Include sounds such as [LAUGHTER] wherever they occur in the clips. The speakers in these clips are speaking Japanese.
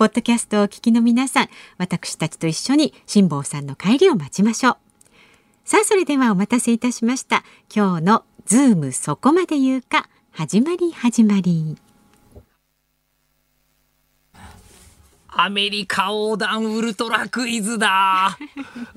ポッドキャストをお聞きの皆さん、私たちと一緒に辛坊さんの帰りを待ちましょう。さあ、それではお待たせいたしました。今日のズームそこまで言うか、始まり始まり。アメリカ横断ウルトラクイズだ。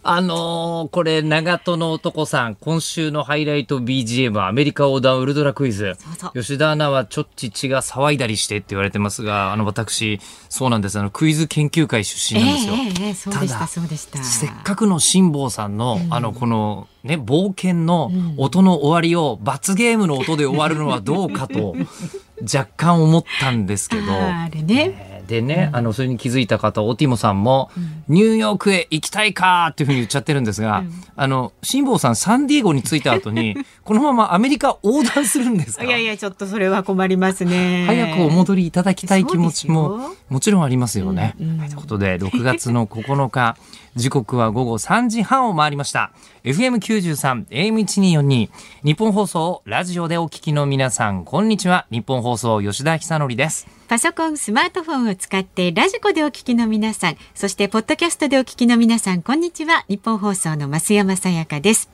あのー、これ、長門の男さん、今週のハイライト BGM アメリカ横断ウルトラクイズ。そうそう吉田アナはちょっち血が騒いだりしてって言われてますが、あの、私、そうなんです。あの、クイズ研究会出身なんですよ。えー、えー、そうでした、そうでした。せっかくの辛坊さんの、うん、あの、この、ね、冒険の音の終わりを罰ゲームの音で終わるのはどうかと [LAUGHS] 若干思ったんですけど。あれね。でね、うん、あのそれに気づいた方オティモさんも、うん、ニューヨークへ行きたいかっていうふうに言っちゃってるんですが、うん、あの辛坊さんサンディエゴに着いた後に [LAUGHS] このままアメリカ横断するんですか？いやいやちょっとそれは困りますね。早くお戻りいただきたい気持ちももちろんありますよね。ということで6月の9日 [LAUGHS] 時刻は午後3時半を回りました。FM93 AM1242 ニッポン放送ラジオでお聞きの皆さんこんにちは。ニッポン放送吉田尚記です。パソコンスマートフォンを使ってラジコでお聞きの皆さんそしてポッドキャストでお聞きの皆さんこんにちは。ニッポン放送の増山さやかです。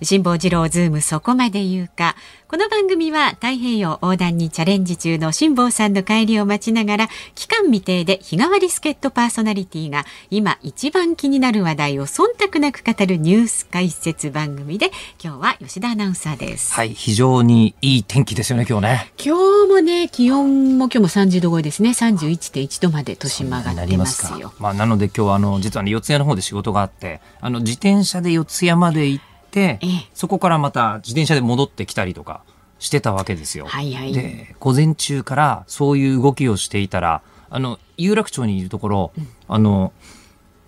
辛坊治郎ズームそこまで言うか。この番組は太平洋横断にチャレンジ中の辛坊さんの帰りを待ちながら期間未定で日替わり助っ人パーソナリティが今一番気になる話題を忖度なく語るニュース解説番組で今日は吉田アナウンサーです。はい非常にいい天気ですよね今日ね。今日もね気温も今日も30度超えですね。31.1度まで年間がってますよ。まあなので今日はあの実はね四谷の方で仕事があってあの自転車で四谷まで行って、そこからまた自転車で戻ってきたりとかしてたわけですよ。はいはい、で午前中からそういう動きをしていたらあの有楽町にいるところ、うん、あの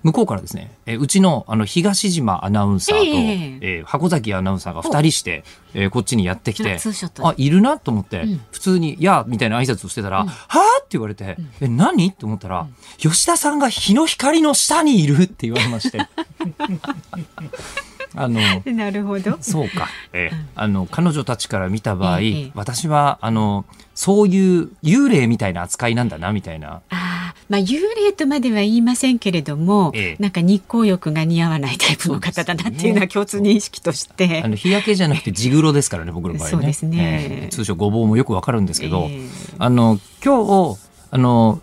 向こうからですね、えうちのあの東島アナウンサーと、えー、えー、箱崎アナウンサーが2人して、えー、こっちにやってきて、あ、いるなと思って、うん、普通に、やみたいな挨拶をしてたら、うん、はあって言われて、うん、え、何？って思ったら、吉田さんが日の光の下にいるって言われまして。あの [LAUGHS] なるほど。そうか、えあの彼女たちから見た場合、え私はあのそういう幽霊みたいな扱いなんだなみたいな。あまあ、幽霊とまでは言いませんけれども、ええ、なんか日光浴が似合わないタイプの方だなっていうのは共通認識として、ね、あの日焼けじゃなくて地黒ですからね僕の場合ね。そうですね、えー、通称ごぼうもよくわかるんですけど、えー、あの今日あの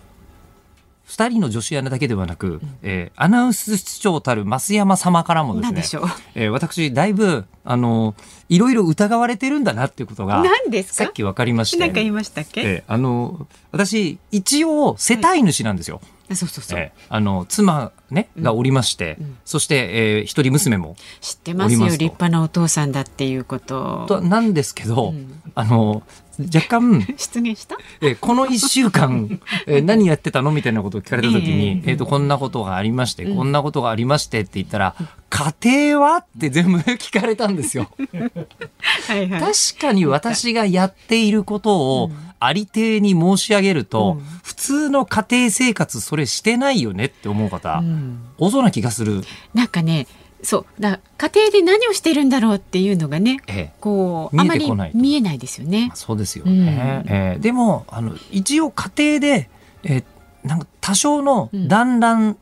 2人の女子アナだけではなく、うん、えー、アナウンス室長たる増山様からもですね、えー、私だいぶあのいろいろ疑われてるんだなっていうことがさっき分かりまして。何か言いましたっけ、えー、あの私一応世帯主なんですよ。はい。そうそうそう。えー、あの妻ね、がおりまして、うん、そして、えー、一人娘も知ってますよ立派なお父さんだっていうこと。となんですけど、うん、あの若干 [LAUGHS] 失言した、えー、この1週間、えー、[LAUGHS] 何やってたの？みたいなことを聞かれた時に、えとこんなことがありまして、うん、こんなことがありましてって言ったら、家庭は？って全部聞かれたんですよ。[LAUGHS] はい、はい、確かに私がやっていることをありていに申し上げると、うん、普通の家庭生活それしてないよねって思う方、うん、多そうな気がする。なんかねそうだ家庭で何をしてるんだろうっていうのがね、ええ、こうあまり見えないですよね。そうですよね、うん、えー、でもあの一応家庭で、えー、なんか多少の団らん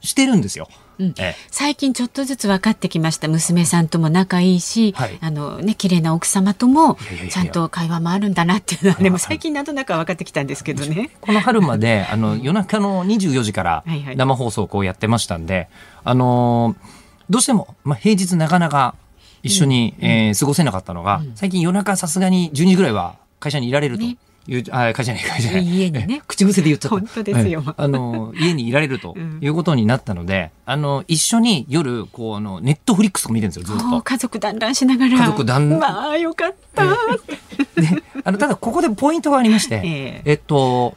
してるんですよ。うん。最近ちょっとずつ分かってきました。娘さんとも仲いいし、はい、あのね綺麗な奥様ともちゃんと会話もあるんだなっていうのはでも最近なんとなく分かってきたんですけどね。この春まであの夜中の24時から生放送をこうやってましたんで、はいはい、あのどうしても、まあ、平日なかなか一緒に、うん、えー、過ごせなかったのが、うん、最近夜中さすがに12時ぐらいは会社にいられると。ね。いうあ会社に会社に。家にね。[LAUGHS] 口癖で言っちゃった。本当ですよ、あの家にいられるということになったので、うん、あの一緒に夜こうあのネットフリックスとか見てるんですよずっと。家族団らんしながら。家族団らん。まあよかった、であのただここでポイントがありまして、[LAUGHS] えー、えっと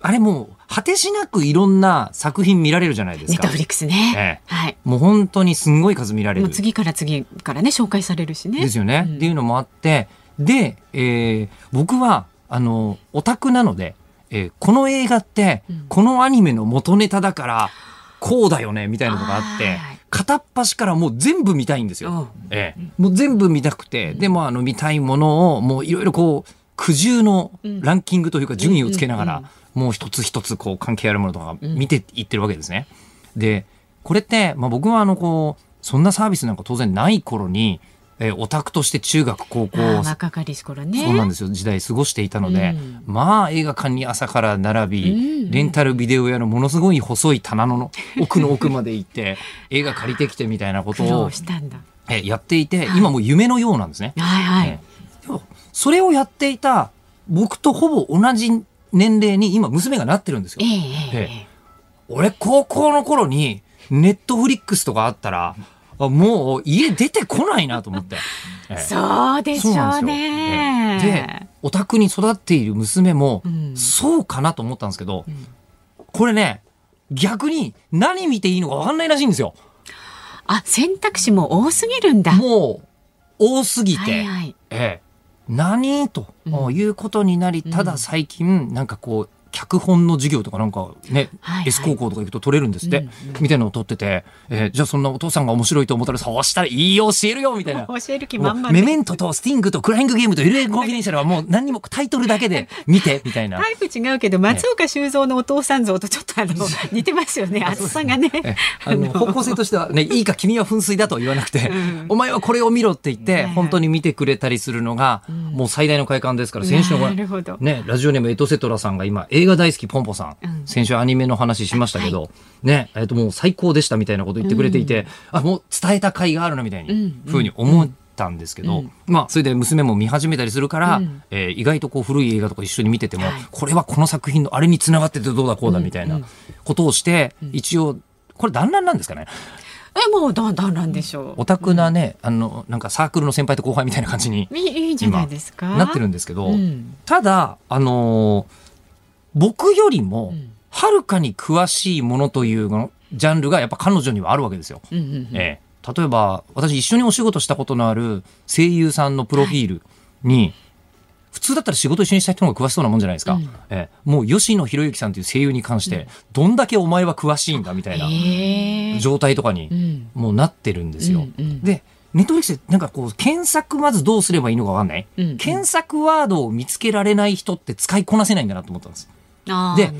あれもう果てしなくいろんな作品見られるじゃないですか。ネットフリックスね。ええ、はい。もう本当にすんごい数見られる。次から次からね紹介されるしね。ですよね。うん、っていうのもあってで、えー、僕はあの、オタクなので、えー、この映画って、このアニメの元ネタだから、こうだよね、みたいなのがあって、片っ端からもう全部見たいんですよ。ええ、もう全部見たくて、でもあの見たいものを、もういろいろこう、苦渋のランキングというか順位をつけながら、もう一つ一つこう関係あるものとか見ていってるわけですね。で、これって、まあ僕はあのこう、そんなサービスなんか当然ない頃に、えー、オタクとして中学高校若かりし頃ね。そうなんですよ時代過ごしていたので、うん、まあ映画館に朝から並び、うん、レンタルビデオ屋のものすごい細い棚の [LAUGHS] 奥の奥まで行って映画借りてきてみたいなことをえー、やっていて、今も夢のようなんですね。はいはい、えー、それをやっていた僕とほぼ同じ年齢に今娘がなってるんですよ。えー、えー、俺高校の頃にネットフリックスとかあったらもう家出てこないなと思って。[LAUGHS] そうでしょうね。で、お宅に育っている娘も、そうかなと思ったんですけど、うん、これね、逆に何見ていいのか分かんないらしいんですよ。あ、選択肢も多すぎるんだ。もう、多すぎて。はいはい、ええ。何？ということになり、ただ最近、なんかこう、脚本の授業とかなんかね、はいはい、S 高校とか行くと取れるんですって、うんうん、みたいなのを取ってて、えー、じゃあそんなお父さんが面白いと思ったらそうしたらいいよ教えるよみたいな。教える気満々メメントとスティングとクライングゲームと LA コンフィデンシャルはもう何にもタイトルだけで見て [LAUGHS] みたいな。タイプ違うけど松岡修造のお父さん像とちょっとあの似てますよね。厚さがね。あの方向性としてはね [LAUGHS] いいか君は噴水だと言わなくて、うん、お前はこれを見ろって言って、本当に見てくれたりするのが、うん、もう最大の快感ですから先週のねラジオネームエトセトラさんが今映画大好きポンポさん。うん、先週アニメの話しましたけど、はい、ね、えっ、ー、ともう最高でしたみたいなこと言ってくれていて、うん、あ、もう伝えた甲斐があるなみたいに、ふうに思ったんですけど、うん、まあ、それで娘も見始めたりするから、うん、えー、意外とこう古い映画とか一緒に見てても、はい、これはこの作品のあれにつながっててどうだこうだみたいなことをして、一応、これ団らんなんですかね？えもうだんだんなんでしょう？オタクなね、あのなんかサークルの先輩と後輩みたいな感じにいいじゃないですか。なってるんですけど、うん、ただあのー、僕よりもはるかに詳しいものというのジャンルがやっぱ彼女にはあるわけですよ。うんうんうん、えー、例えば私一緒にお仕事したことのある声優さんのプロフィールに、はい、普通だったら仕事一緒にした人の方が詳しそうなもんじゃないですか。うん、えー、もう吉野博之さんという声優に関して、どんだけお前は詳しいんだみたいな状態とかにもうなってるんですよ。うんうん、でネットフリックスなんかこう検索まずどうすればいいのかわかんない、うんうん、検索ワードを見つけられない人って使いこなせないんだなと思ったんです。で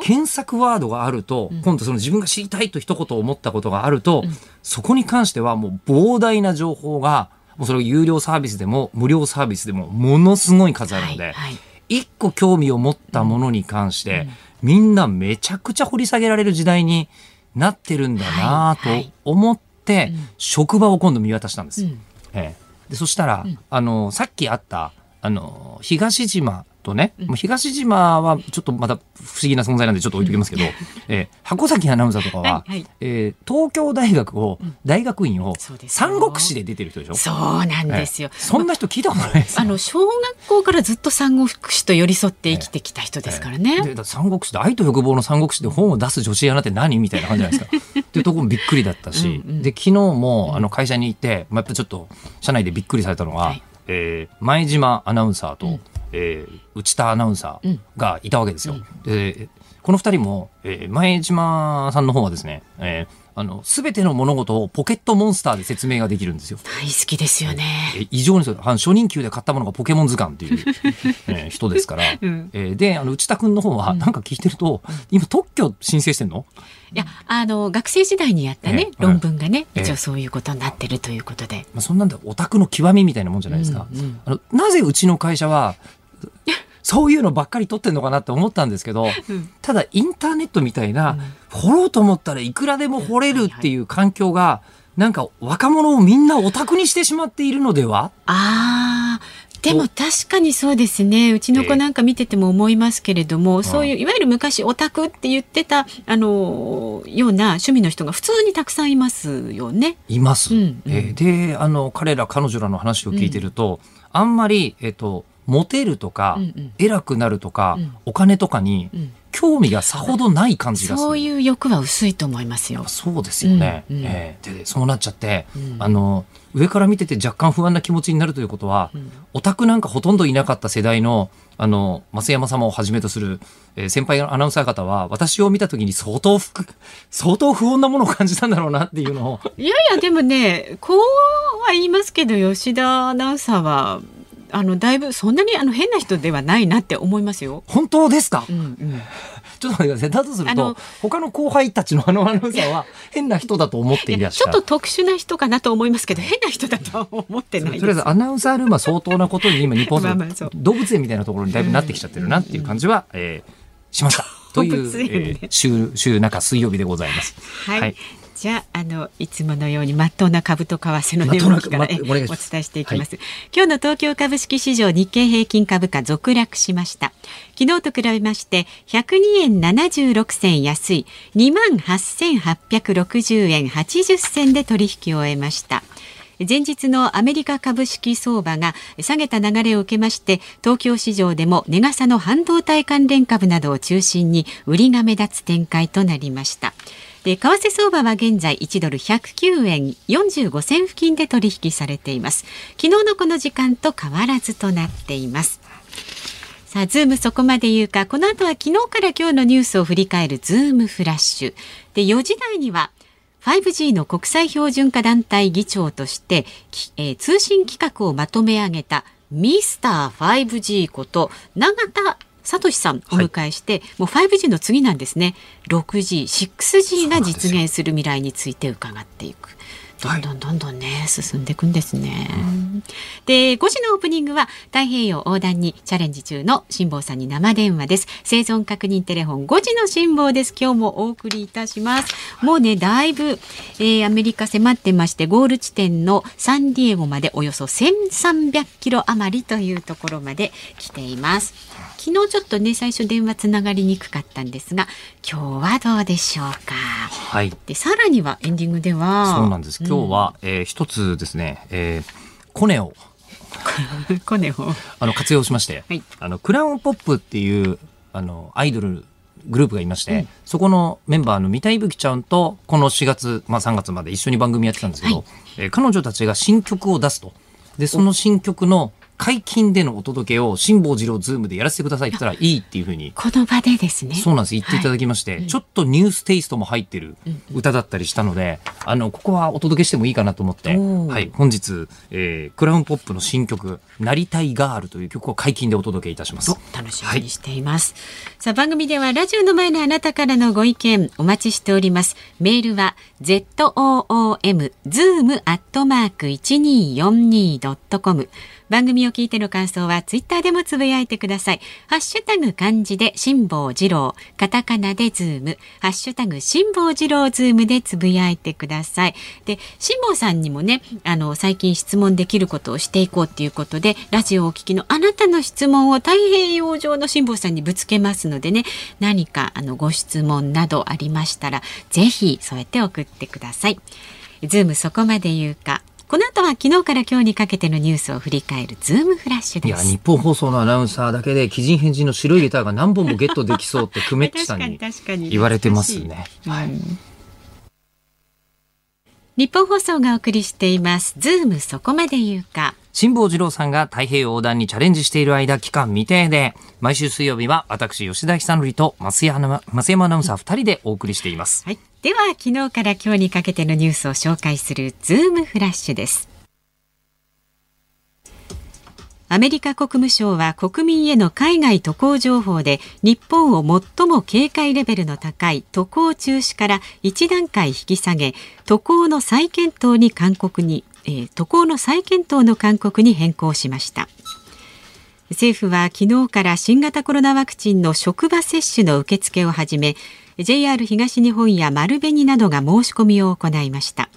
検索ワードがあると、うん、今度その自分が知りたいと一言思ったことがあると、うん、そこに関してはもう膨大な情報がもうそれを有料サービスでも無料サービスでもものすごい数あるので、はいはい、一個興味を持ったものに関して、うん、みんなめちゃくちゃ掘り下げられる時代になってるんだなと思って、職場を今度見渡したんです。ええ、でそしたら、あのさっきあったあの東島とね、うん、東島はちょっとまた不思議な存在なんでちょっと置いときますけど、[LAUGHS] えー、箱崎アナウンサーとかは、はいはい、えー、東京大学を、うん、大学院を三国志で出てる人でしょ？そうなんですよ、えー、そんな人聞いたことないですあの小学校からずっと三国志と寄り添って生きてきた人ですからね、えー、で三国志で愛と欲望の三国志で本を出す女子アナって何みたいな感じじゃないですか。っていうところもびっくりだったしうん、で昨日もあの会社に行って、まあ、やっぱちょっと社内でびっくりされたのは、はい、えー、前島アナウンサーと、うんえー、内田アナウンサーがいたわけですよ。うん、でこの2人も、えー、前島さんの方はですね、えー、あの、すべての物事をポケットモンスターで説明ができるんですよ。大好きですよね。え異常にそう初任給で買ったものがポケモン図鑑っていう、[LAUGHS] えー人ですから。[LAUGHS] うんえーで、あの、内田君の方は、なんか聞いてると、今特許申請してんの？いや、あの、学生時代にやったね、ええ論文がね、ええ一応そういうことになってるということで。まあ、そんなんでオタクの極みみたいなもんじゃないですか。うんうんあのなぜうちの会社は、そういうのばっかり取ってんのかなって思ったんですけど、うん。ただインターネットみたいな、掘ろうと思ったらいくらでも掘れるっていう環境が、なんか若者をみんなオタクにしてしまっているのでは？ああ、でも確かにそうですね。うちの子なんか見てても思いますけれども、そういう、い。わゆる昔オタクって言ってた、あの、ような趣味の人が普通にたくさんいますよね。います。うん。うんえ。ーで、あの、彼ら彼女らの話を聞いてると、あんまり、えっ、と、モテるとか、うんうん。偉くなるとか、うん。お金とかにうん。興味がさほどない感じがする。そういう欲は薄いと思いますよ。そうですよね。うんうん。えーでそうなっちゃって、うん。あの上から見てて若干不安な気持ちになるということは、ん。オタクなんかほとんどいなかった世代のあの増山様をはじめとする、えー先輩アナウンサー方は私を見た時に相当不 [LAUGHS] 相当不穏なものを感じたんだろうなっていうのを。いやいや、でもね、こうは言いますけど、吉田アナウンサーは、あの、だいぶ、そんなにあの変な人ではないなって思いますよ。本当ですか、うんうん。[LAUGHS] ちょっと待ってくださいだとすると他の後輩たちのあのアナウンサーは変な人だと思っていらっしゃるちょっと。特殊な人かなと思いますけど、変な人だとは思ってない。とりあえずアナウンサールームは相当なことに今日本 [LAUGHS] まあまあそう動物園みたいなところにだいぶなってきちゃってるなっていう感じは、えーしました。という、えー週週中水曜日でございます。はい。じゃあ、あの、いつものように、まっとうな株と為替の値動きから、まお伝えしていきます。今日の東京株式市場日経平均株価続落しました。昨日と比べまして、102円76銭安い、28,860円80銭で取引を終えました。前日のアメリカ株式相場が下げた流れを受けまして東京市場でも値嵩の半導体関連株などを中心に売りが目立つ展開となりましたで為替相場は現在1ドル109円45銭付近で取引されています。昨日のこの時間と変わらずとなっています。さあ、ズームそこまで言うか、この後は昨日から今日のニュースを振り返るズームフラッシュ。で、4時台には、5G の国際標準化団体議長として、えー通信規格をまとめ上げたミスター 5G こと永田聡さんをお迎えして、もう 5G の次なんですね 6G、6G が実現する未来について伺っていく。どんどんどんどんね、進んでいくんですね。で、5時のオープニングは太平洋横断にチャレンジ中の辛坊さんに生電話です。生存確認テレフォン5時の辛坊です。今日もお送りいたします。もうね、だいぶ、えーアメリカ迫ってまして、ゴール地点のサンディエゴまでおよそ1300キロ余りというところまで来ています。昨日ちょっとね、最初電話つながりにくかったんですが、今日はどうでしょうか？はい。で、さらにはエンディングでは、そうなんです。今日は、えー一つですね、えーコネをうん、[LAUGHS] コネを。あの活用しまして、はいあのクラウンポップっていうあのアイドルグループがいまして、そこのメンバーの三田いぶきちゃんとこの4月、まあ、3月まで一緒に番組やってたんですけど、はいえー彼女たちが新曲を出すとでその新曲の解禁でのお届けを辛坊治郎ズームでやらせてくださいって言ったらいいっていうふうに。この場でですね。そうなんです。言っていただきまして、ちょっとニューステイストも入ってる歌だったりしたので、あのここはお届けしてもいいかなと思って、はい、本日、えークラウンポップの新曲「なりたいガール」という曲を解禁でお届けいたします。楽しみにしています、さあ番組ではラジオの前のあなたからのご意見お待ちしております。メールは zoom zoom アットマーク 1242.com 番組を聞いての感想はツイッターでもつぶやいてください。ハッシュタグ漢字で辛坊治郎カタカナでズーム。ハッシュタグ辛坊治郎ズームでつぶやいてください。で辛坊さんにもねあの最近質問できることをしていこうっていうことでラジオをお聞きのあなたの質問を太平洋上の辛坊さんにぶつけますのでね何かあのご質問などありましたらぜひそうやって送ってください。ズームそこまで言うか。この後は昨日から今日にかけてのニュースを振り返るズームフラッシュいや日本放送のアナウンサーだけで奇人変人の白いギターが何本もゲットできそうってクメッチさんに言われてますね。はい日本放送がお送りしていますズームそこまで言うか辛坊治郎さんが太平洋横断にチャレンジしている間、期間未定で、毎週水曜日は私、吉田久典と増山増山アナウンサー2人でお送りしています。はい。では、昨日から今日にかけてのニュースを紹介するズームフラッシュです。アメリカ国務省は国民への海外渡航情報で日本を最も警戒レベルの高い渡航中止から1段階引き下げ渡航の再検討に勧告に、えー、渡航の再検討の勧告に変更しました。政府は昨日から新型コロナワクチンの職場接種の受付を始め JR 東日本や丸紅などが申し込みを行いました。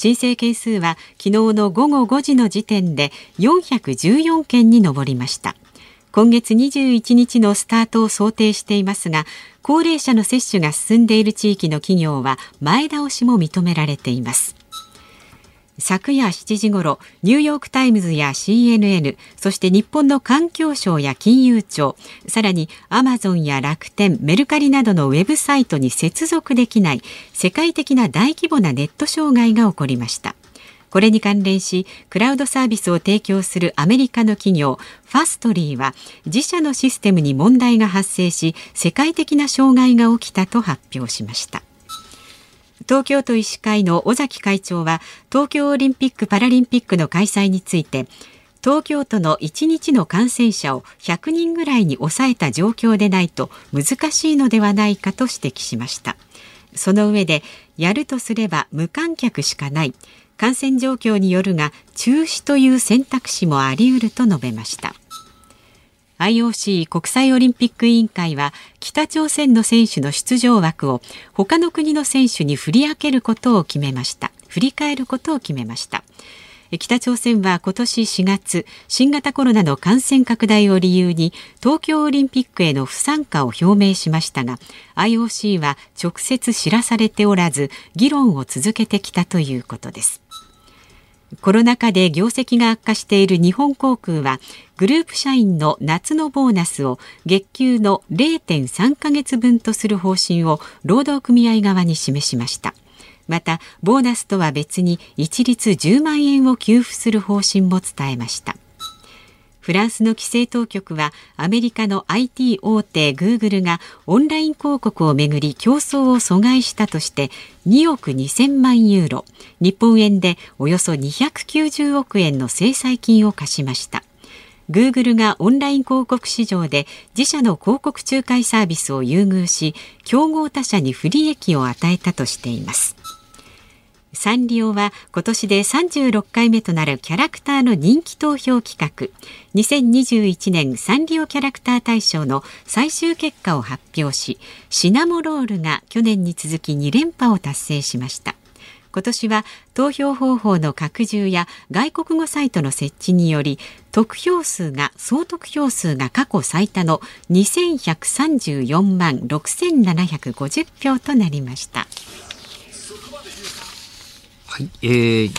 申請件数は昨日の午後5時の時点で414件に上りました。今月21日のスタートを想定していますが高齢者の接種が進んでいる地域の企業は前倒しも認められています。昨夜7時ごろニューヨーク・タイムズや CNN そして日本の環境省や金融庁さらにアマゾンや楽天メルカリなどのウェブサイトに接続できない世界的な大規模なネット障害が起こりました。これに関連しクラウドサービスを提供するアメリカの企業ファストリーは自社のシステムに問題が発生し世界的な障害が起きたと発表しました。東京都医師会の尾崎会長は東京オリンピック・パラリンピックの開催について東京都の1日の感染者を100人ぐらいに抑えた状況でないと難しいのではないかと指摘しました。その上でやるとすれば無観客しかない。感染状況によるが中止という選択肢もあり得ると述べました。IOC 国際オリンピック委員会は北朝鮮の選手の出場枠を他の国の選手に振り分けることを決めました。振り返ることを決めました。北朝鮮は今年4月新型コロナの感染拡大を理由に東京オリンピックへの不参加を表明しましたが IOC は直接知らされておらず議論を続けてきたということです。コロナ禍で業績が悪化している日本航空はグループ社員の夏のボーナスを月給の0.3ヶ月分とする方針を労働組合側に示しました。またボーナスとは別に一律10万円を給付する方針も伝えました。フランスの規制当局はアメリカの IT 大手グーグルがオンライン広告をめぐり競争を阻害したとして2億2000万ユーロ日本円でおよそ290億円の制裁金を課しました。グーグルがオンライン広告市場で自社の広告仲介サービスを優遇し競合他社に不利益を与えたとしています。サンリオは今年で36回目となるキャラクターの人気投票企画2021年サンリオキャラクター大賞の最終結果を発表しシナモロールが去年に続き2連覇を達成しました今年は投票方法の拡充や外国語サイトの設置により得票数が総得票数が過去最多の2134万6750票となりました。はい、えー、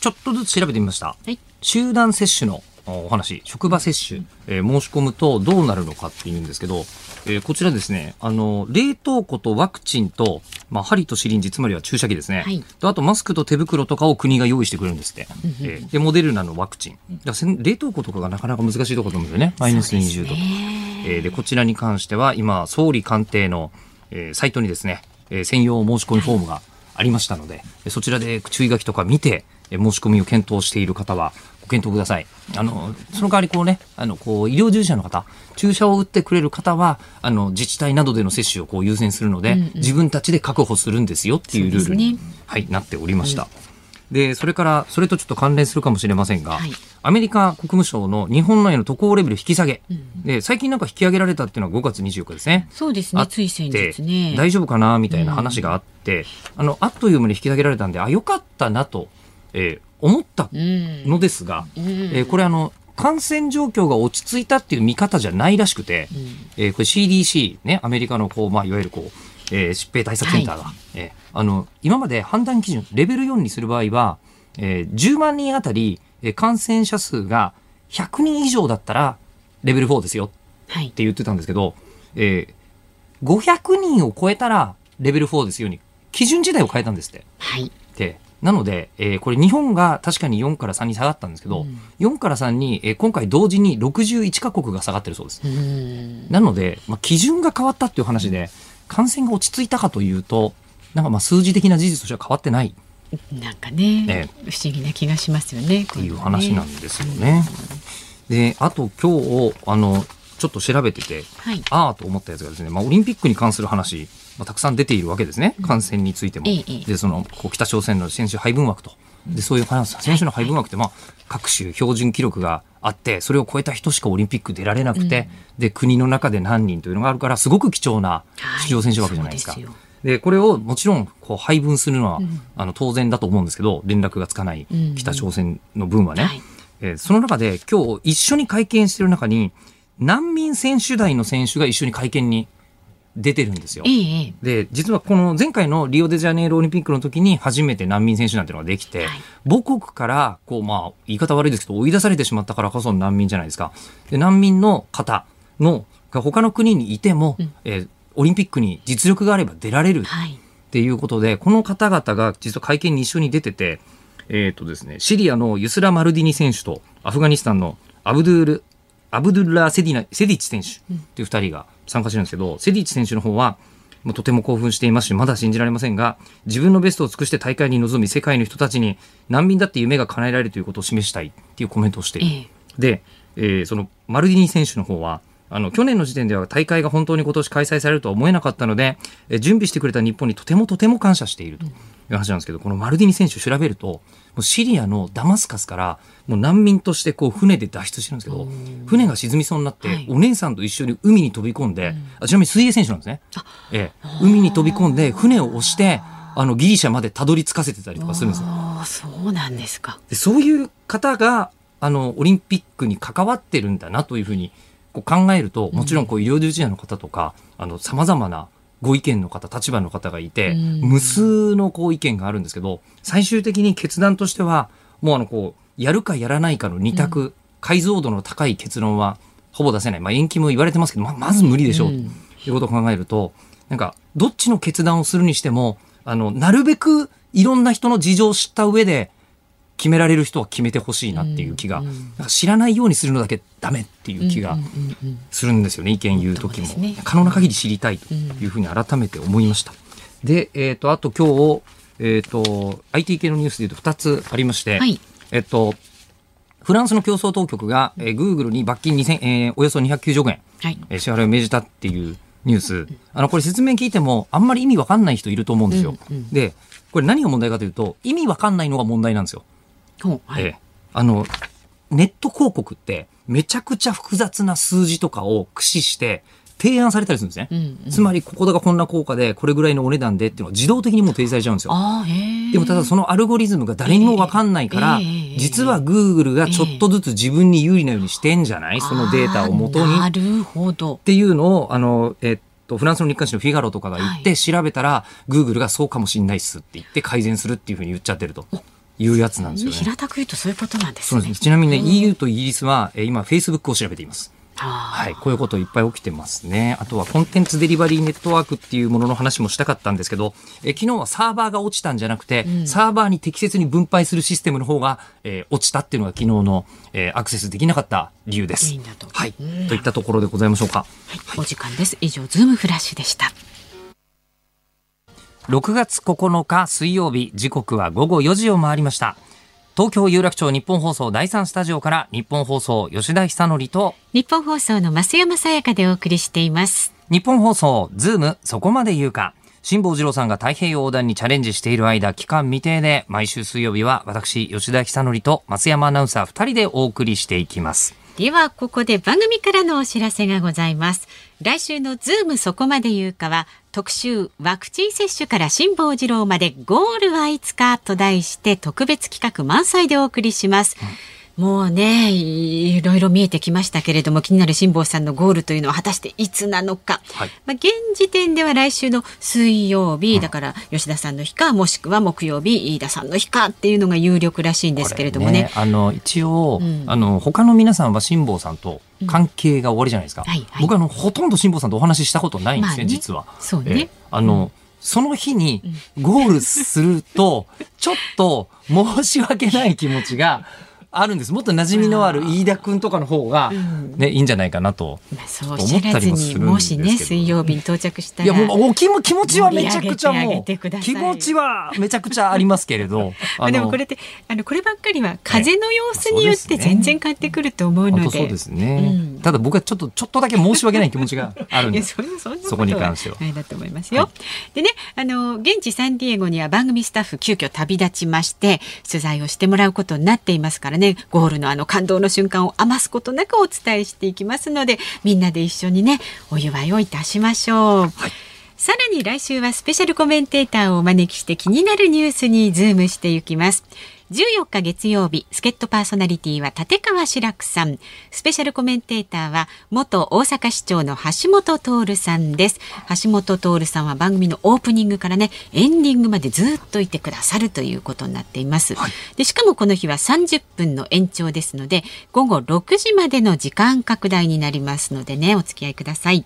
ちょっとずつ調べてみました。はい、集団接種のお話、職場接種、えー、申し込むとどうなるのかっていうんですけど、えー、こちらですね、あの、冷凍庫とワクチンと、まあ、針とシリンジ、つまりは注射器ですね。はい、とあと、マスクと手袋とかを国が用意してくれるんですって。えー、で、モデルナのワクチン。だ冷凍庫とかがなかなか難しいところと思うんですよね。マイナス20度と。えー、で、こちらに関しては、今、総理官邸の、えー、サイトにですね、えー、専用申し込みフォームが、ありましたので、そちらで注意書きとか見て、申し込みを検討している方は、ご検討ください。あの、その代わりこうね、あの、こう、医療従事者の方、注射を打ってくれる方は、あの、自治体などでの接種をこう優先するので、うんうん、自分たちで確保するんですよっていうルールに、ね、はい、なっておりました。うんで、それから、それとちょっと関連するかもしれませんが、はい、アメリカ国務省の日本のへの渡航レベル引き下げ、うん、で、最近なんか引き上げられたっていうのは5月24日ですね。そうですね、つい先日ね。大丈夫かなみたいな話があって、うん、あの、あっという間に引き下げられたんで、あ、よかったなと、えー、思ったのですが、うん、えー、これあの、感染状況が落ち着いたっていう見方じゃないらしくて、うん、えー、これ CDC、ね、アメリカのこう、まあ、いわゆるこう、えー、疾病対策センターが、はい、えー、あの、今まで判断基準、レベル4にする場合は、えー、10万人あたり、えー、感染者数が100人以上だったら、レベル4ですよって言ってたんですけど、はい、えー、500人を超えたら、レベル4ですように、基準自体を変えたんですって。はい。で、なので、えーこれ日本が確かに4から3に下がったんですけど、うん4から3に、えー今回同時に61カ国が下がってるそうです。うんなので、まあ、基準が変わったっていう話で、感染が落ち着いたかというと、なんかまあ数字的な事実としては変わってないなんかねね不思議な気がしますよね。っていう話なんですよね。で、あと今日、あの、ちょっと調べてて、はい。ああと思ったやつがですね、まあ、オリンピックに関する話、まあ、たくさん出ているわけですね、感染についても。ええええで、その、こう北朝鮮の選手配分枠と。で、そういう話、選手の配分枠って、まあ、各種標準記録があって、それを超えた人しかオリンピック出られなくて、で、国の中で何人というのがあるから、すごく貴重な出場選手枠じゃないですか。はいでこれをもちろん、こう、配分するのは、うんあの、当然だと思うんですけど、連絡がつかないうん北朝鮮の分はね。はいえーその中で今日一緒に会見してる中に難民選手団の選手が一緒に会見に出てるんですよえ。えええで実はこの前回のリオデジャネイロオリンピックの時に初めて難民選手団っていうのができて、はい母国からこうまあ言い方悪いですけど追い出されてしまったからこその難民じゃないですか。で難民の方のが他の国にいても、うんえーオリンピックに実力があれば出られるはい。っていうことで、この方々が実は会見に一緒に出てて、えっ、とですね、シリアのユスラ・マルディニ選手と、アフガニスタンのアブドゥール、アブドゥッラ・セディナ、セディッチ選手っていう二人が参加してるんですけど、セディッチ選手の方は、もうとても興奮していますし、まだ信じられませんが、自分のベストを尽くして大会に臨み、世界の人たちに難民だって夢が叶えられるということを示したいっていうコメントをしている。ええで、えーそのマルディニ選手の方は、あの、去年の時点では大会が本当に今年開催されるとは思えなかったので、えー準備してくれた日本にとてもとても感謝しているという話なんですけど、このマルディニ選手調べると、もうシリアのダマスカスから、もう難民としてこう船で脱出してるんですけど、船が沈みそうになって、はいお姉さんと一緒に海に飛び込んで、あちなみに水泳選手なんですね。ええ海に飛び込んで、船を押して、あの、ギリシャまでたどり着かせてたりとかするんですよ。そうなんですか。でそういう方があのオリンピックに関わってるんだなというふうにこう考えるともちろんこう医療従事者の方とかさまざまなご意見の方立場の方がいてうん。無数のこう意見があるんですけど最終的に決断としてはもうあのこうやるかやらないかの二択、解像度の高い結論はほぼ出せない、まあ、延期も言われてますけどままず無理でしょう、うん。ということを考えると、なんか、どっちの決断をするにしても、あの、なるべくいろんな人の事情を知った上で、決められる人は決めてほしいなっていう気が、うんうんなんか知らないようにするのだけダメっていう気がするんですよね、意見言う時も、ね可能な限り知りたいというふうに改めて思いました。で、えっ、と、あと今日、えっ、と、IT 系のニュースで言うと2つありまして、はいえっと、フランスの競争当局が、えー、Google に罰金2000、えーおよそ290億円、はい。えー支払いを命じたっていうニュース、あのこれ説明聞いてもあんまり意味わかんない人いると思うんですよ。うんうんで、これ何が問題かというと意味わかんないのが問題なんですよ。はい。ええあのネット広告ってめちゃくちゃ複雑な数字とかを駆使して提案されたりするんですね。うんうんつまりここがこんな効果でこれぐらいのお値段でっていうのが自動的にもう提示されちゃうんですよ。でもただそのアルゴリズムが誰にもわかんないから、ええええ実は Google がちょっとずつ自分に有利なようにしてんじゃないそのデータをもとになるほどっ。ていうのを、あの、えっと、フランスの日刊紙のフィガロとかが言って調べたら、グーグルがそうかもしんないっすって言って改善するっていうふうに言っちゃってるというやつなんですよね。平たく言うとそういうことなんですね。そうですね。ちなみにね、EU とイギリスは、えー今、Facebook を調べています。ははい。こういうこといっぱい起きてますね。あとは、コンテンツデリバリーネットワークっていうものの話もしたかったんですけど、えー昨日はサーバーが落ちたんじゃなくて、うんサーバーに適切に分配するシステムの方が、えー落ちたっていうのが昨日の、えーアクセスできなかった理由です原因だと。はい。うんといったところでございましょうか。はい、お時間です。以上、ズームフラッシュでした。6月9日水曜日時刻は午後4時を回りました東京有楽町ニッポン放送第3スタジオからニッポン放送吉田尚記とニッポン放送の増山さやかでお送りしています。ニッポン放送ズームそこまで言うか辛坊治郎さんが太平洋横断にチャレンジしている間期間未定で毎週水曜日は私吉田久典と増山アナウンサー2人でお送りしていきますでは、ここで番組からのお知らせがございます。来週のズームそこまで言うかは、特集ワクチン接種から辛坊治郎までゴールはいつかと題して特別企画満載でお送りします。もうねいろいろ見えてきましたけれども気になる辛坊さんのゴールというのは果たしていつなのか、はい。まあ、現時点では来週の水曜日、だから吉田さんの日かもしくは木曜日飯田さんの日かっていうのが有力らしいんですけれどもね。これあの一応、うん。あの他の皆さんは辛坊さんと関係が終わりじゃないですか、はいはい。僕あのほとんど辛坊さんとお話ししたことないんですね、まあね。実は。そうね。ええ。あの、その日にゴールすると、ちょっと申し訳ない気持ちがあるんです。もっと馴染みのある飯田君とかの方が、ね、いいんじゃないかなと。まあ、そうおっしゃらずに、もしね、水曜日に到着したら。いや、もう、気も気持ちはめちゃくちゃもう、気持ちはめちゃくちゃありますけれど。[LAUGHS] でもこれって、あの、こればっかりは風の様子によって全然変わってくると思うので。そうですね。ただ僕はちょっと、ちょっとだけ申し訳ない気持ちがあるんで。[LAUGHS] そそこに関しては。はい、だと思いますよ。でね、あの、現地サンディエゴには番組スタッフ急遽旅立ちまして、取材をしてもらうことになっていますからね、ゴールのあの、感動の瞬間を余すことなくお伝えしていきますのでみんなで一緒にねお祝いをいたしましょう。はいさらに来週はスペシャルコメンテーターをお招きして気になるニュースにズームしていきます。14日月曜日、助っ人パーソナリティは立川志らくさん。スペシャルコメンテーターは元大阪市長の橋下徹さんです。橋下徹さんは番組のオープニングからね、エンディングまでずっといてくださるということになっています。はい、でしかもこの日は30分の延長ですので、午後6時までの時間拡大になりますのでね、お付き合いください。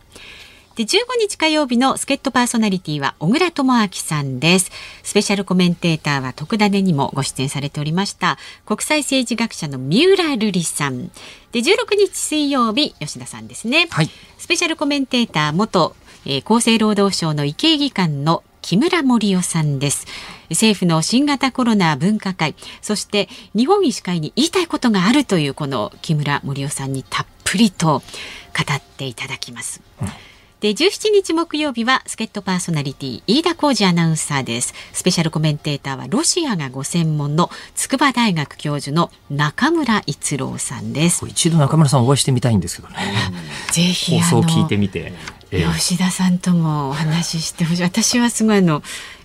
で15日火曜日の助っ人パーソナリティは小倉智明さんです。スペシャルコメンテーターは特ダネにもご出演されておりました国際政治学者の三浦瑠麗さん。で16日水曜日吉田さんですね、はい、スペシャルコメンテーター元、えー、厚生労働省の医系技官の木村盛夫さんです。政府の新型コロナ分科会そして日本医師会に言いたいことがあるというこの木村盛夫さんにたっぷりと語っていただきます、うんで17日木曜日は助っ人パーソナリティ飯田浩二アナウンサーです。スペシャルコメンテーターはロシアがご専門の筑波大学教授の中村一郎さんです。一度中村さんお会いしてみたいんですけどね、ぜひ放送聞いてみて、えー、吉田さんともお話ししてほしい。私はすごいあの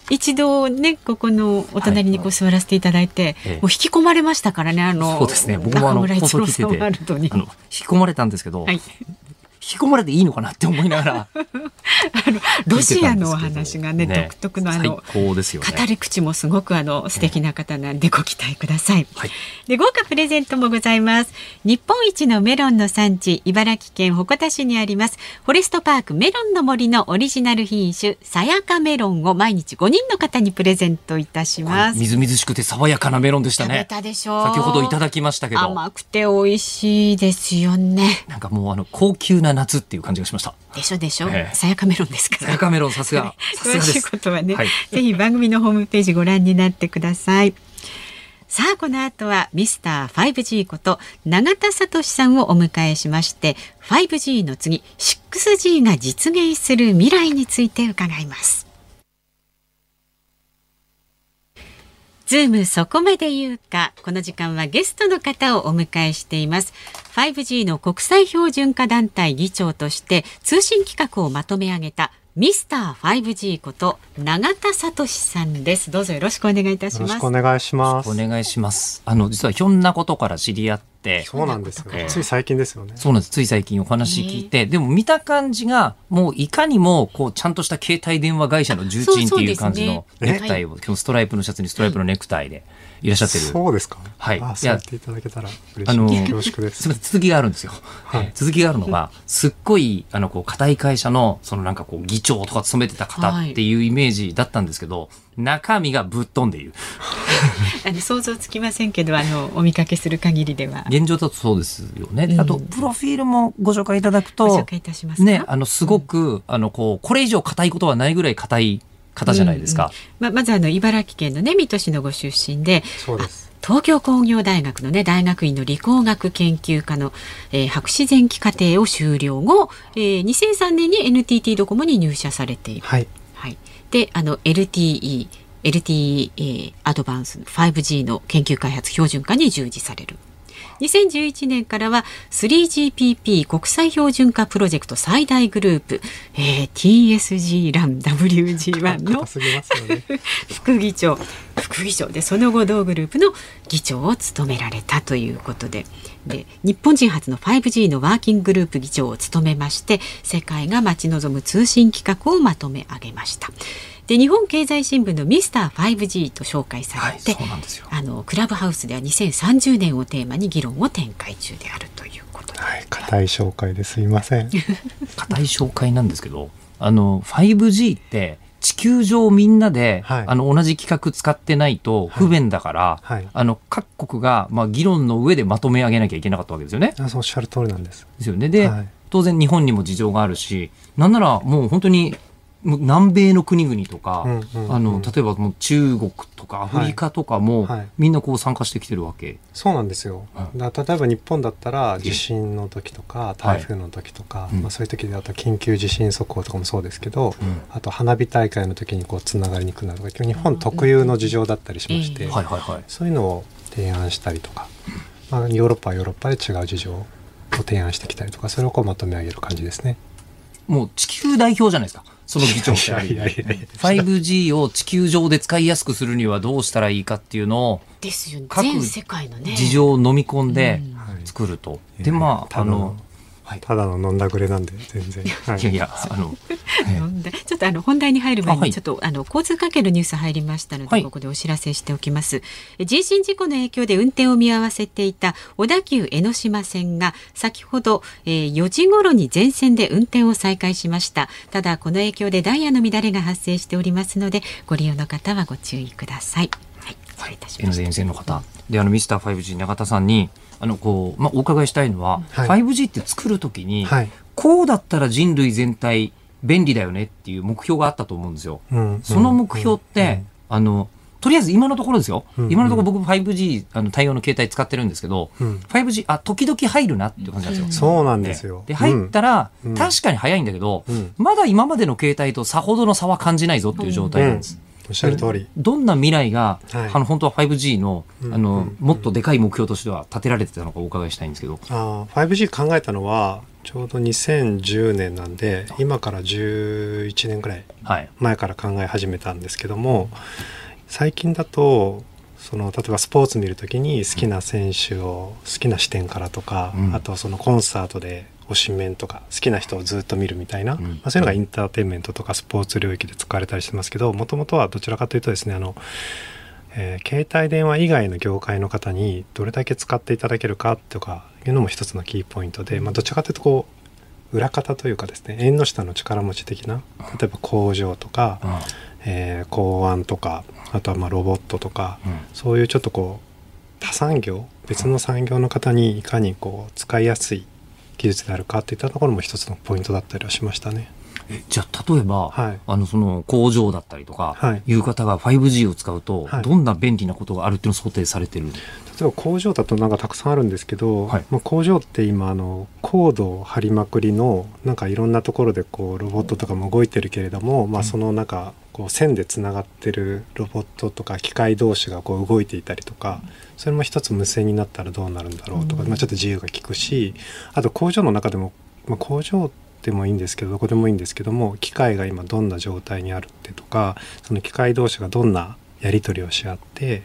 一度ねここのお隣にこう座らせていただいて、はい、もう引き込まれましたからねあのそうですね。僕もあの放送聞いててあの引き込まれたんですけど、はい、引き込まれていいのかなって思いながら。[LAUGHS] あのロシアのお話がね、ね、独特のあの、ね、語り口もすごくあの素敵な方なんでご期待ください、はい、で豪華プレゼントもございます。日本一のメロンの産地茨城県鉾田市にありますフォレストパークメロンの森のオリジナル品種さやかメロンを毎日5人の方にプレゼントいたします。みずみずしくて爽やかなメロンでしたね。先ほどいただきましたけど。甘くて美味しいですよね。なんかもうあの高級な夏っていう感じがしました。でしょでしょ、えー、さやかメロンですから。さやかメロンさすが。[LAUGHS] 詳しいことはね、はい、ぜひ番組のホームページご覧になってください。さあこの後はミスター 5G こと永田聡さんをお迎えしまして 5G の次 6G が実現する未来について伺いますズームそこまで言うか。この時間はゲストの方をお迎えしています。5G の国際標準化団体議長として通信規格をまとめ上げたミスター 5G こと永田聡さんです。どうぞよろしくお願いいたします。よろしくお願いします。お願いします。あの実はひょんなことから知り合って、そうなんですよ、ね、つい最近ですよね。そうなんです。つい最近お話聞いて、でも見た感じがもういかにもこうちゃんとした携帯電話会社の重鎮っていう感じのネクタイを、今日ストライプのシャツにストライプのネクタイで。いらっしゃってる。そうですか。はい。そうやっていただけたら嬉しい。あの恐縮です。すみません、続きがあるんですよ。はい、続きがあるのは、すっごい、あの、こう、硬い会社の、そのなんかこう、議長とか務めてた方っていうイメージだったんですけど、はい、中身がぶっ飛んでいる。[LAUGHS] あの想像つきませんけど、あの、お見かけする限りでは。現状だとそうですよね。うん、あと、プロフィールもご紹介いただくと、ご紹介いたしますね、あの、すごく、うん、あの、こう、これ以上硬いことはないぐらい硬い方じゃないですか。うんうん、ままずあの茨城県のね水戸市のご出身で、そうです。東京工業大学のね大学院の理工学研究科の、えー、博士前期課程を修了後、えー、2003年に NTT ドコモに入社されている。はい。はい。で、あの LTE LTE アドバンス 5G の研究開発標準化に従事される。2011年からは 3GPP 国際標準化プロジェクト最大グループ、えー、TSG ラン WG1 の [LAUGHS] 副議長副議長でその後同グループの議長を務められたということでで日本人初の 5G のワーキンググループ議長を務めまして世界が待ち望む通信規格をまとめ上げました。で日本経済新聞のミスター 5G と紹介されて、はい、あのクラブハウスでは2030年をテーマに議論を展開中であるということで、はい、硬い紹介ですいません。[LAUGHS] 硬い紹介なんですけどあの 5G って地球上みんなで、はい。あの同じ規格使ってないと不便だから、はい。あの各国がまあ議論の上でまとめ上げなきゃいけなかったわけですよね。あそうおっしゃる通りなんです。ですよね。で、はい。当然日本にも事情があるし、なんならもう本当に南米の国々とか、あの例えばもう中国とかアフリカとかも、はいはいみんなこう参加してきてるわけ。そうなんですよ。うだ例えば日本だったら地震の時とか台風の時とか、うんまあ、そういう時であと緊急地震速報とかもそうですけど、うんあと花火大会の時にこうつながりにくくなるとか日本特有の事情だったりしまして。そういうのを提案したりとか、まあ、ヨーロッパはヨーロッパで違う事情を提案してきたりとかそれをこうまとめ上げる感じですね。もう地球代表じゃないですか。その議長っていやいやいやいや 5G を地球上で使いやすくするにはどうしたらいいかっていうのをですよね。世界のね。事情を飲み込んでうんはい作ると。いやでまああの、はい、ただの飲んだくれなんで全然。はいいやいやあの、えなんでちょっとあの本題に入る前にちょっとあの交通関係のニュース入りましたので、はいここでお知らせしておきます。え人身事故の影響で運転を見合わせていた小田急江ノ島線が先ほど、えー4時頃に全線で運転を再開しました。ただこの影響でダイヤの乱れが発生しておりますのでご利用の方はご注意ください。はい、失礼いたしました。の方であのミスター 5G 永田さんにあのこう、まあ、お伺いしたいのは、はい。5G って作るときに、はい。こうだったら人類全体便利だよねっていう目標があったと思うんですよ。うん。その目標って、あのとりあえず今のところですよ、うん。今のところ僕 5G あの対応の携帯使ってるんですけど、うん。5G あ時々入るなっていう感じなんですよ。そうなんですよ。で入ったら、うん。確かに早いんだけど、うん。まだ今までの携帯とさほどの差は感じないぞっていう状態なんです。おっしゃる通り。どんな未来が、はいあの本当は 5G のうんあの、うんもっとでかい目標としては立てられてたのかお伺いしたいんですけど。あー 5G 考えたのはちょうど2010年なんで今から11年ぐらいはい。前から考え始めたんですけども最近だとその例えばスポーツ見るときに好きな選手を好きな視点からとか、うんあとそのコンサートで推しメンとか好きな人をずっと見るみたいな、うん。まあ、そういうのがインターテインメントとかスポーツ領域で使われたりしてますけどもともとはどちらかというとですねあの、えー携帯電話以外の業界の方にどれだけ使っていただけるかとかいうのも一つのキーポイントで、まあ、どちらかというとこう裏方というかですね縁の下の力持ち的な例えば工場とか、うん。えー港湾とかあとはまあロボットとかうん。そういうちょっとこう多産業別の産業の方にいかにこう使いやすい技術であるかっていったところも一つのポイントだったりはしましたね。えじゃあ例えば、はいあのその工場だったりとか、はいいう方が 5G を使うと、はいどんな便利なことがあるっていうのを想定されてる？例えば工場だとなんかたくさんあるんですけど、はい。まあ、工場って今あのコードを張りまくりのなんかいろんなところでこうロボットとかも動いてるけれども、まあ、その中こう線でつながってるロボットとか機械同士がこう動いていたりとかそれも一つ無線になったらどうなるんだろうとか、うん。まあ、ちょっと自由が利くしあと工場の中でも、まあ、工場でもいいんですけどどこでもいいんですけども機械が今どんな状態にあるってとかその機械同士がどんなやり取りをし合って、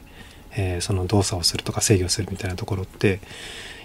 えーその動作をするとか制御するみたいなところって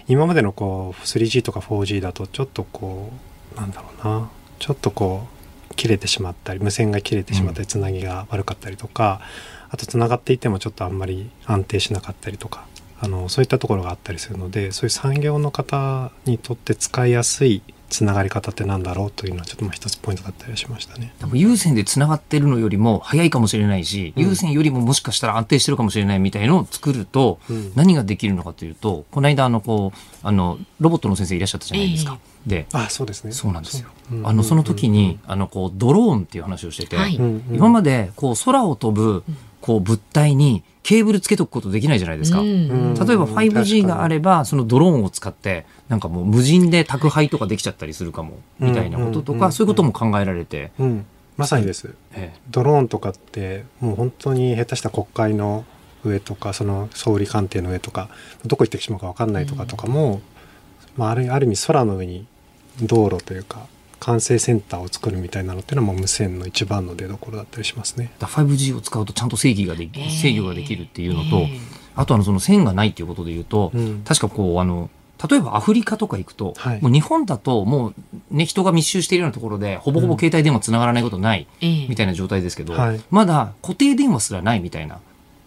今までのこう 3G とか 4G だとちょっとこうなんだろうな。ちょっとこう切れてしまったり無線が切れてしまったりつなぎが悪かったりとか、あとつながっていてもちょっとあんまり安定しなかったりとかあのそういったところがあったりするのでそういう産業の方にとって使いやすいつながり方ってなんだろうというのはちょっとまあ一つポイントだったりはしましたね。多分有線でつながってるのよりも早いかもしれないし、うん。有線よりももしかしたら安定してるかもしれないみたいのを作ると、うん。何ができるのかというとこの間あのこうあのロボットの先生いらっしゃったじゃないですか。であそうですね。そうなんですよ。う。ん。あのその時に、あのこうドローンっていう話をしてて、はい。今までこう空を飛ぶこう物体にケーブルつけとくことできないじゃないですか。うん。例えば 5G があればそのドローンを使ってなんかもう無人で宅配とかできちゃったりするかもみたいなこととうんうん。うん。かそういうことも考えられて、うん、まさにです。ええ。ドローンとかってもう本当に下手した国会の上とかその総理官邸の上とかどこ行ってしまうか分かんないとかとかも、まあ、あるある意味空の上に道路というか管制センターを作るみたいなのっていうのはもう無線の一番の出どころだったりしますね。だから 5G を使うとちゃんと制御ができ、ええ制御ができるっていうのと、ええあとあのその線がないっていうことで言うと、うん。確かこうあの例えばアフリカとか行くと、はい。もう日本だともうね人が密集しているようなところでほぼほぼ携帯電話つながらないことないええ。みたいな状態ですけど、はい。まだ固定電話すらないみたいな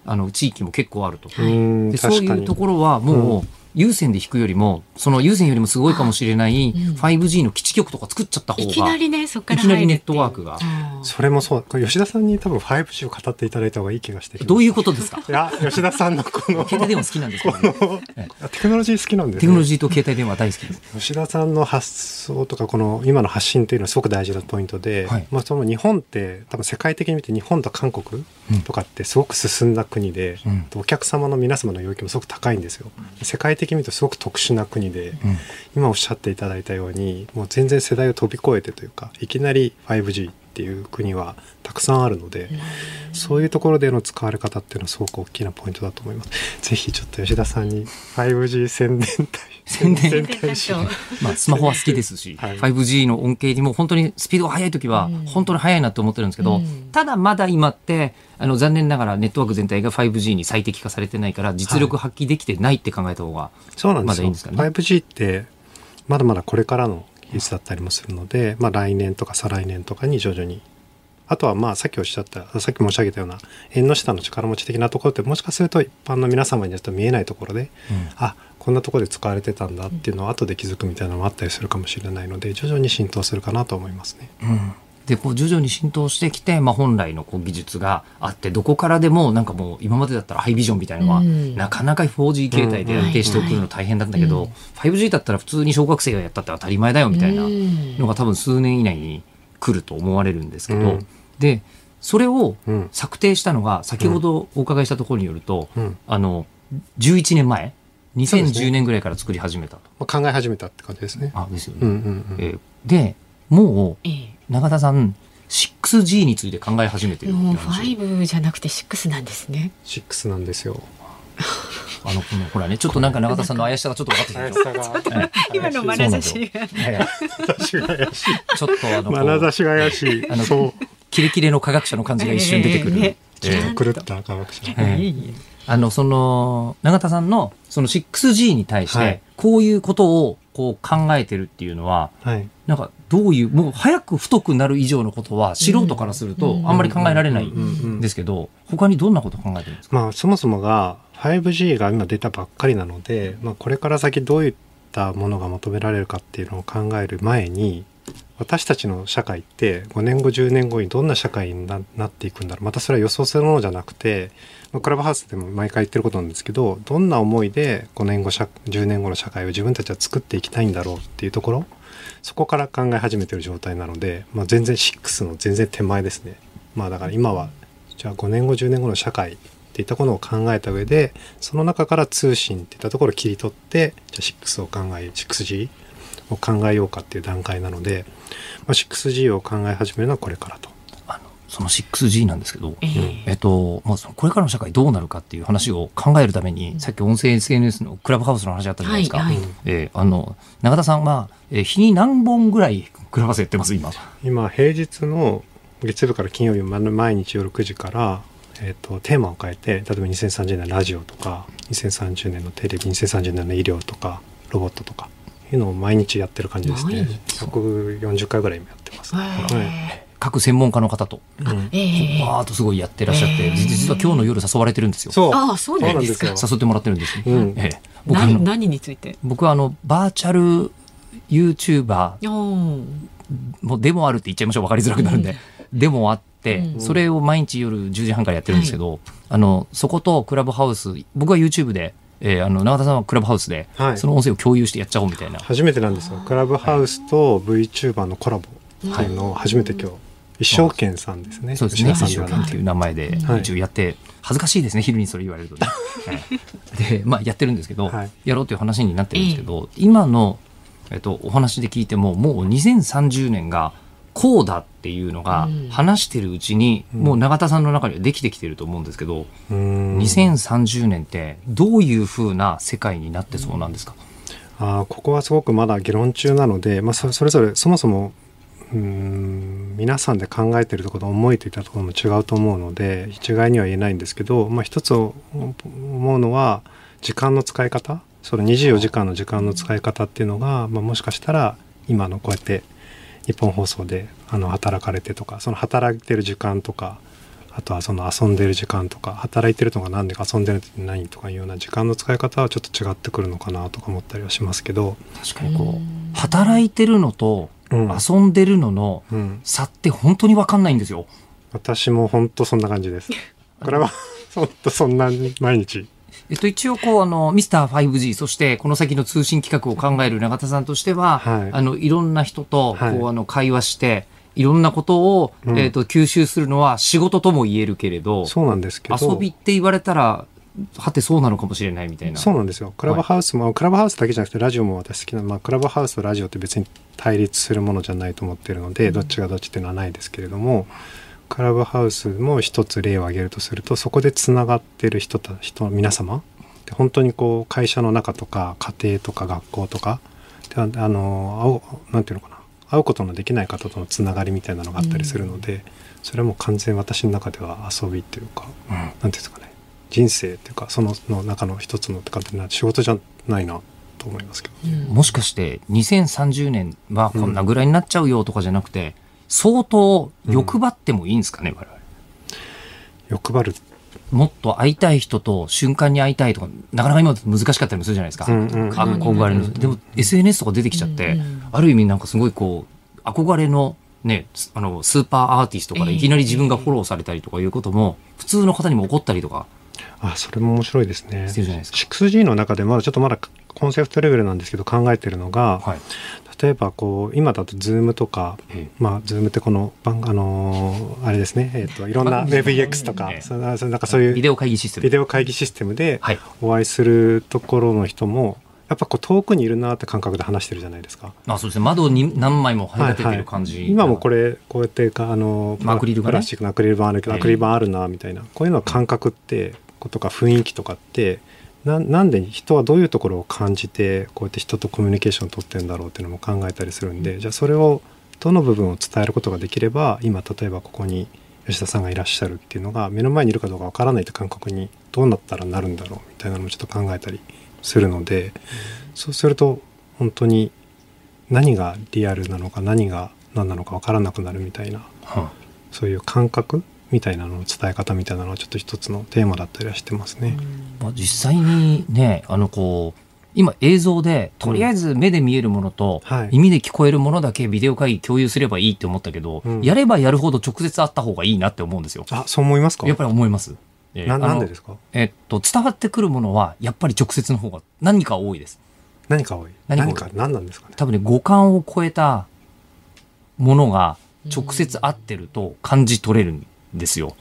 あの地域も結構あると。はいうんでそういうところはもう、有線で引くよりもその有線よりもすごいかもしれないうん。5G の基地局とか作っちゃった方がいきなりねそこからいきなりネットワークが。あそれもそう。これ吉田さんに多分 5G を語っていただいた方がいい気がしてどういうことですか？いや吉田さんのこの携帯電話好きなんですけど、ね、テクノロジー好きなんです、ね、テクノロジーと携帯電話大好きです。吉田さんの発想とかこの今の発信というのはすごく大事なポイントで、はい、まあ、その日本って多分世界的に見て日本と韓国とかってすごく進んだ国で、うん、お客様の皆様の要求もすごく高いんですよ。世界的に見るとすごく特殊な国で、うん、今おっしゃっていただいたようにもう全然世代を飛び越えてというかいきなり 5G っていう国はたくさんあるので、そういうところでの使われ方っていうのはすごく大きなポイントだと思います。ぜひちょっと吉田さんに 5G 宣伝隊宣伝大使。まあスマホは好きですし、はい、5G の恩恵にも本当にスピードが速い時は本当に速いなと思ってるんですけど、うん、ただまだ今ってあの残念ながらネットワーク全体が 5G に最適化されてないから実力発揮できてないって考えた方がまだいいんですかね。はい、5G ってまだまだこれからの技術だったりもするので、まあ、来年とか再来年とかに徐々に。あとはまあさっきおっしゃったさっき申し上げたような縁の下の力持ち的なところってもしかすると一般の皆様にはと見えないところで、うん、あこんなところで使われてたんだっていうのを後で気づくみたいなのもあったりするかもしれないので徐々に浸透するかなと思いますね。うんでこう徐々に浸透してきて、まあ、本来のこう技術があってどこからでもなんかもう今までだったらハイビジョンみたいなのは、うん、なかなか 4G 携帯で安定して送るの大変だったけど、うん、5G だったら普通に小学生がやったって当たり前だよみたいなのが多分数年以内に来ると思われるんですけど、うん、でそれを策定したのが先ほどお伺いしたところによると、あの11年前2010年ぐらいから作り始めたと、まあ、考え始めたって感じですね。あですよね、うんうんうん、えー、でもう、永田さん 6G について考え始めてるもう5じゃなくて6なんですね。6なんですよ。あのこのほらねちょっとなんか永田さんの怪しさがちょっと分かってきた。今の眼差しが。ちょっとあの眼差しが怪しい。あのキレキレの科学者の感じが一瞬出てくる。えー、狂った科学者。えーあの、その、永田さんの、その 6G に対して、こういうことを、こう考えてるっていうのは、はい、なんか、どういう、もう早く太くなる以上のことは、素人からすると、あんまり考えられないんですけど、他にどんなこと考えてるんですか？まあ、そもそもが、5G が今出たばっかりなので、まあ、これから先どういったものが求められるかっていうのを考える前に、私たちの社会って5年後10年後にどんな社会になっていくんだろう。またそれは予想するものじゃなくてクラブハウスでも毎回言ってることなんですけどどんな思いで5年後10年後の社会を自分たちは作っていきたいんだろうっていうところそこから考え始めてる状態なので、まあ、全然6の全然手前ですね。まあだから今はじゃあ5年後10年後の社会っていったことを考えた上でその中から通信っていったところを切り取ってじゃあ6を考え 6G を考えようかっていう段階なので、まあ、6G を考え始めるのはこれからと。その 6G なんですけど、えー、えっと、まあ、これからの社会どうなるかっていう話を考えるために、うん、さっき音声 SNS のクラブハウスの話あったじゃないですか。はいはい、えー、あの、永田さんは、えー、日に何本ぐらいクラブハウスやってます今。今、平日の月曜日から金曜日毎日夜9時から、えーと、テーマを変えて例えば2030年のラジオとか2030年のテレビ2030年の医療とかロボットとかいうのを毎日やってる感じですね。140回ぐらい今やってます、はい各専門家の方と、うん、バーッとすごいやってらっしゃって、えー、実は今日の夜誘われてるんですよ。そう。あそうなんですか。誘ってもらってるんです。うん、えー、僕何何について？僕はあの、バーチャル YouTuber、もうデモあるって言っちゃいましょう。分かりづらくなるんで。うん、デモあって、うん、それを毎日夜10時半からやってるんですけど、あの、そことクラブハウス、僕は YouTube で、えー、あの永田さんはクラブハウスで、はい、その音声を共有してやっちゃおうみたいな。初めてなんですよ。クラブハウスと VTuber のコラボっていうのを初めて今日一生懸さんですね。そうですね。一生懸っていう名前で一応やって、恥ずかしいですね。昼にそれ言われるとね。[LAUGHS] で、まあやってるんですけど、やろうという話になってるんですけど、今のえっとお話で聞いてももう2030年がこうだっていうのが話してるうちに、もう永田さんの中にはできてきてると思うんですけど、2030年ってどういうふうな世界になってそうなんですか？あここはすごくまだ議論中なので、まあ、それぞれそもそもうん皆さんで考えてるところ思いといったところも違うと思うので一概には言えないんですけど、まあ、一つ思うのは時間の使い方その24時間の時間の使い方っていうのが、まあ、もしかしたら今のこうやって日本放送であの働かれてとかその働いてる時間とかあとはその遊んでる時間とか働いてるのが何でか遊んでるって何とかいうような時間の使い方はちょっと違ってくるのかなとか思ったりはしますけど。確かにこう働いてるのと遊んでるののうん、差って本当に分かんないんですよ。私も本当そんな感じです。これは [LAUGHS] 本当そんなに毎日。えっと、一応こうあのミスター 5G そしてこの先の通信企画を考える永田さんとしては、はいあのいろんな人とこう、はいあの会話していろんなことを、うんえっと吸収するのは仕事とも言えるけれどそうなんですけど。遊びって言われたらはてそうなのかもしれないみたいな。そうなんですよ。クラブハウスも、クラブハウスだけじゃなくてラジオも私好きな、まあ、クラブハウスとラジオって別に対立するものじゃないと思ってるので、どっちがどっちっていうのはないですけれども、クラブハウスも一つ例を挙げるとすると、そこでつながってる人た人皆様で本当にこう会社の中とか家庭とか学校とかでああの会うなんていうのかな会うことのできない方とのつながりみたいなのがあったりするので、それはもう完全に私の中では遊びっていうか、うん。なんていうんですかね人生っていうかそのの中の一つのってかってな仕事じゃないなと思いますけど、もしかして2030年はこんなぐらいになっちゃうよとかじゃなくて、相当欲張ってもいいんですかね、我々。欲張る、もっと会いたい人と瞬間に会いたいとか、なかなか今難しかったりもするじゃないですか。うんうん憧れの。でも SNS とか出てきちゃって、うんある意味なんかすごいこう、憧れのね、すあの、スーパーアーティストからいきなり自分がフォローされたりとかいうことも、普通の方にも起こったりとかあそれも面白いですねしてるじゃないですか。6G の中でまだちょっとまだコンセプトレベルなんですけど考えてるのが、はい。例えばこう今だと Zoom とか、ええまあ Zoom ってこの番あのーあれですねえっ、といろんな番 WebEX とか、ええそのそのなんかそういうビデオ会議システム。ビデオ会議システムではい。お会いするところの人もやっぱこう遠くにいるなって感覚で話してるじゃないですか。あ、そうですね。窓に何枚も張り立ててる感じ。今もこれこうやってかあのまあアクリルがねプラスチックのアクリル板あるけど、ええアクリル板あるなみたいなこういうのは感覚ってことか雰囲気とかってななんで人はどういうところを感じてこうやって人とコミュニケーションを取ってるんだろうっていうのも考えたりするんで、じゃあそれをどの部分を伝えることができれば今例えばここに吉田さんがいらっしゃるっていうのが目の前にいるかどうかわからないって感覚にどうなったらなるんだろうみたいなのもちょっと考えたりするので、そうすると本当に何がリアルなのか何が何なのかわからなくなるみたいなはそういう感覚みたいなのの伝え方みたいなのはちょっと一つのテーマだったりはしてますね。あまあ、実際にね、あのこう、今映像で、とりあえず目で見えるものと、はい。耳で聞こえるものだけビデオ会議共有すればいいって思ったけど、うん。やればやるほど直接会った方がいいなって思うんですよ。あ、そう思いますか？やっぱり思います。えーななんでですか？えっと、伝わってくるものは、やっぱり直接の方が何か多いです。何か多い？何か多い。何か？何なんですかね？多分ね、五感を超えたものが直接合ってると感じ取れる。んですよ。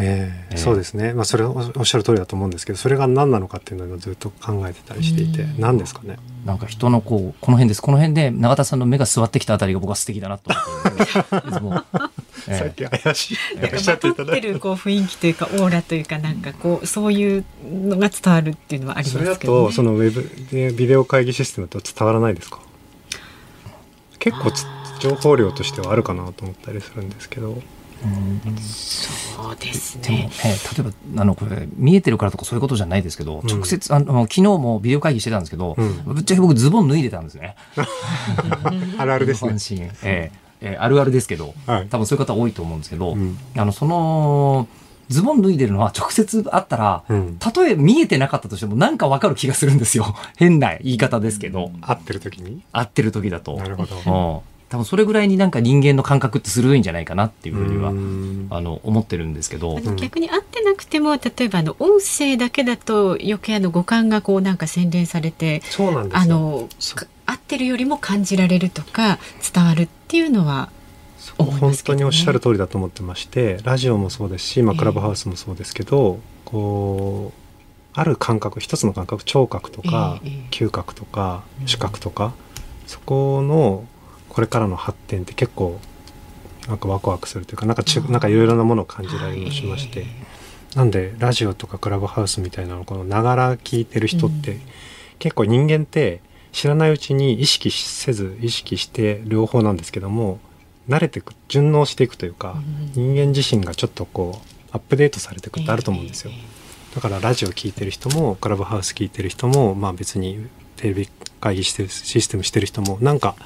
ええええそうですね。まあそれおおっしゃる通りだと思うんですけど、それが何なのかっていうのをずっと考えてたりしていて、うん何ですかね？なんか人のこう、この辺です。この辺で永田さんの目が座ってきたあたりが僕は素敵だなと思って [LAUGHS] いつも。ええさっき怪しい。なんかおっしゃってまとっていただいて。るこう雰囲気というかオーラというかなんかこうそういうのが伝わるっていうのはありそれだますけど、ね。とそのウェブでビデオ会議システムと伝わらないですか？結構つ情報量としてはあるかなと思ったりするんですけどそうですでも、ね。ええ例えば、あの、これ、見えてるからとかそういうことじゃないですけど、うん。直接、あの、昨日もビデオ会議してたんですけど、うん。ぶっちゃけ僕ズボン脱いでたんですね。[LAUGHS] あるあるですね。ええええあるあるですけど、はい。多分そういう方多いと思うんですけど、うん。あの、その、ズボン脱いでるのは直接会ったら、うん。たとえ見えてなかったとしてもなんかわかる気がするんですよ。[LAUGHS] 変な言い方ですけど、合ってる時に？会ってる時だと。なるほど。うん多分それぐらいになんか人間の感覚って鋭いんじゃないかなっていうふうには、うん。あの、思ってるんですけど。逆に合ってなくても例えばあの音声だけだと余計あの五感がこうなんか洗練されてそうなんですよ。あの合ってるよりも感じられるとか伝わるっていうのは思いま本すけどね。当におっしゃる通りだと思ってましてラジオもそうですし、まあ、ええ。クラブハウスもそうですけど、こうある感覚一つの感覚聴覚とか、ええええ。嗅覚とかうん視覚とか、そこのこれからの発展って結構なんかワクワクするというかなんかちなんかいろいろなものを感じられるのしまして、はい。なんでラジオとかクラブハウスみたいなのこのながら聞いてる人って、うん。結構人間って知らないうちに意識せず意識して両方なんですけども慣れていく順応していくというか、うん。人間自身がちょっとこうアップデートされていくってあると思うんですよ、ええ。だからラジオ聞いてる人もクラブハウス聞いてる人もまあ別にテレビ会議してるシステムしてる人もなんか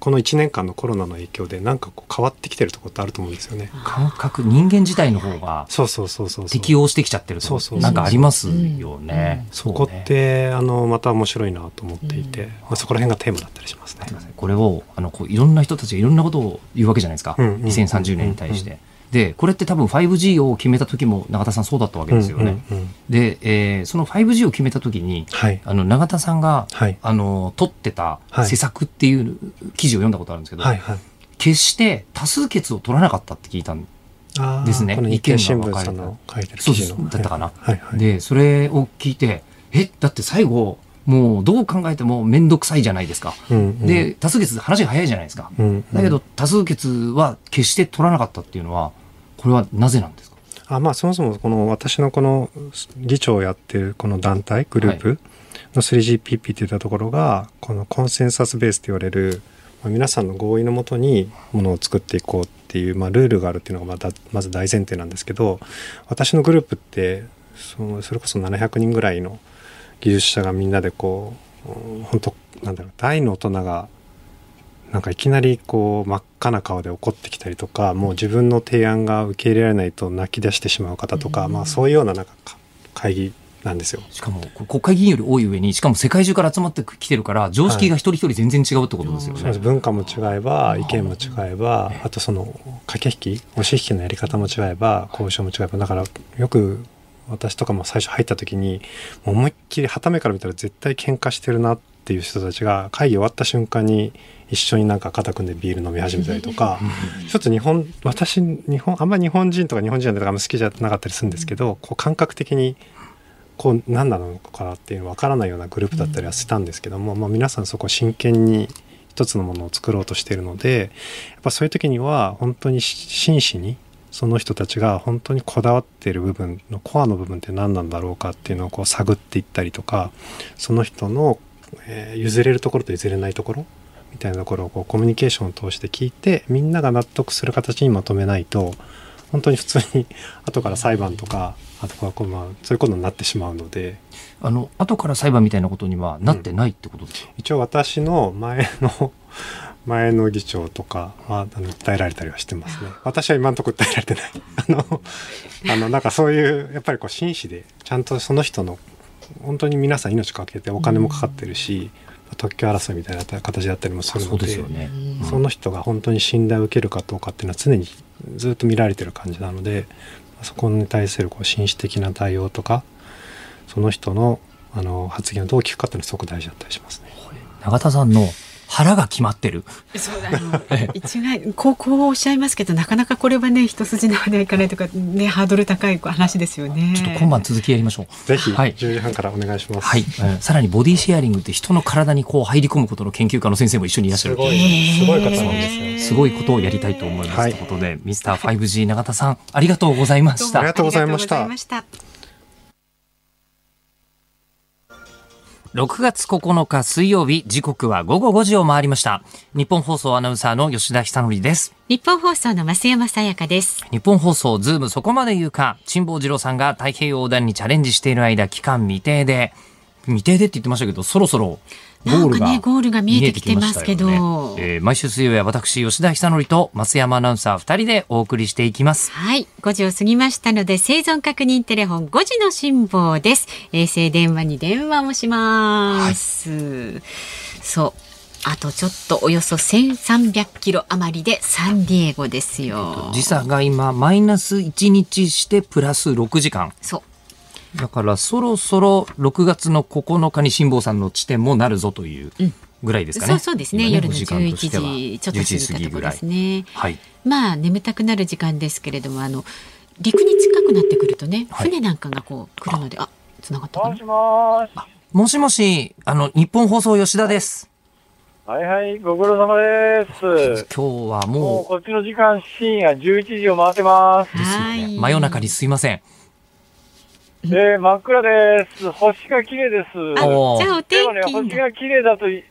この1年間のコロナの影響でなんかこう変わってきてるところってあると思うんですよね。感覚人間自体の方がそうそうそうそう適応してきちゃってるとそうそうなんかありますよね。そこってあのまた面白いなと思っていて、まあ、そこら辺がテーマだったりしますね。これをあのこういろんな人たちがいろんなことを言うわけじゃないですか、うんうん2030年に対して。でこれって多分 5G を決めた時も永田さんそうだったわけですよね。うんうんうんで、えーその 5G を決めた時にはいあの永田さんが、はいあの取ってたはい施策っていう記事を読んだことあるんですけど、はいはい。決して多数決を取らなかったって聞いたんですねこの日経新聞さん意見がの書いてるそうです記事の。だったかな。はいはい。でそれを聞いてえだって最後もうどう考えても面倒くさいじゃないですか。うんうんで多数決話が早いじゃないですか。うんうんだけど多数決は決して取らなかったっていうのはこれはなぜなんですか？あまあそもそもこの私のこの議長をやってるこの団体グループの 3GPP っていったところがこのコンセンサスベースと言われる、まあ、皆さんの合意のもとにものを作っていこうっていう、まあ、ルールがあるっていうのがまたまず大前提なんですけど私のグループってそのそれこそ700人ぐらいの技術者がみんなでこううん本当なんだろう大の大人がなんかいきなりこう真っ赤な顔で怒ってきたりとかもう自分の提案が受け入れられないと泣き出してしまう方とか、まあそういうようななんかか会議なんですよ。しかもこ国会議員より多い上にしかも世界中から集まってきてるから常識が一人一人全然違うってことですよね。そうです文化も違えば意見も違えばあとその駆け引き押し引きのやり方も違えば交渉も違えばだからよく私とかも最初入った時にもう思いっきり旗目から見たら絶対喧嘩してるなっていう人たちが会議終わった瞬間に一緒になんか肩組んでビール飲み始めたりとかちょっと日本私日本あんまり日本人とか日本人とかあんま好きじゃなかったりするんですけどこう感覚的にこう何なのかなっていうの分からないようなグループだったりはしたんですけども、まあ、皆さんそこ真剣に一つのものを作ろうとしているのでやっぱそういう時には本当に真摯にその人たちが本当にこだわっている部分のコアの部分って何なんだろうかっていうのをこう探っていったりとかその人の、えー譲れるところと譲れないところみたいなところをこうコミュニケーションを通して聞いてみんなが納得する形にまとめないと本当に普通に [LAUGHS] 後から裁判とかあとはこうまあそういうことになってしまうので。あの後から裁判みたいなことにはなってないってことですか、一応私の前の前の議長とかはあの訴えられたりはしてますね私は今のところ訴えられてない [LAUGHS] あのあのなんかそういうやっぱりこう真摯でちゃんとその人の本当に皆さん命かけてお金もかかってるし、特許争いみたいな形だったりもするそうのでですよね。うんその人が本当に信頼を受けるかどうかっていうのは常にずっと見られてる感じなのでそこに対するこう紳士的な対応とかその人のあの発言をどう聞くかっていうのはすごく大事だったりしますね。永田さんの腹が決まってる。そうあの一概こうこうおっしゃいますけどなかなかこれはね一筋縄ではいかないとかねハードル高い話ですよね。ちょっと今晩続きやりましょう。ぜひはい10時半からお願いします。はい、うんさらにボディシェアリングって人の体にこう入り込むことの研究家の先生も一緒にいらっしゃるすごいすごい方なんですよ。すごいことをやりたいと思います、はいということでミスター 5G 永田さんありがとうございましたありがとうございました6月9日水曜日時刻は午後5時を回りました。ニッポン放送アナウンサーの吉田久典です。ニッポン放送の増山さやかです。ニッポン放送ズームそこまで言うか辛坊治郎さんが太平洋横断にチャレンジしている間期間未定で。未定でって言ってましたけどそろそろゴールがなんかねゴールが見えてきてますけどねえー毎週水曜日は私吉田久典と増山アナウンサー2人でお送りしていきますはい、5時を過ぎましたので生存確認テレフォン5時の辛坊です。衛星電話に電話をします。そう。あとちょっとおよそ1300キロ余りでサンディエゴですよ。時差が今マイナス1日してプラス6時間そう。だからそろそろ6月の9日に辛坊さんの地点もなるぞというぐらいですかね。そうそうですね。今夜のお時間と11しては時ちょっと過ぎたところですね。はい。まあ眠たくなる時間ですけれども、あの陸に近くなってくるとね、はい船なんかがこう来るので、あ、繋がったかな？もし。もーし。もしもし、あの、日本放送吉田です。はいはい、ご苦労様です。今日はもうもこっちの時間深夜11時を回ってます。う、ですよね。はい真夜中にすいません。[LAUGHS] えー、真っ暗です。星が綺麗です。あじゃあおでもね、天気星が綺麗だとい、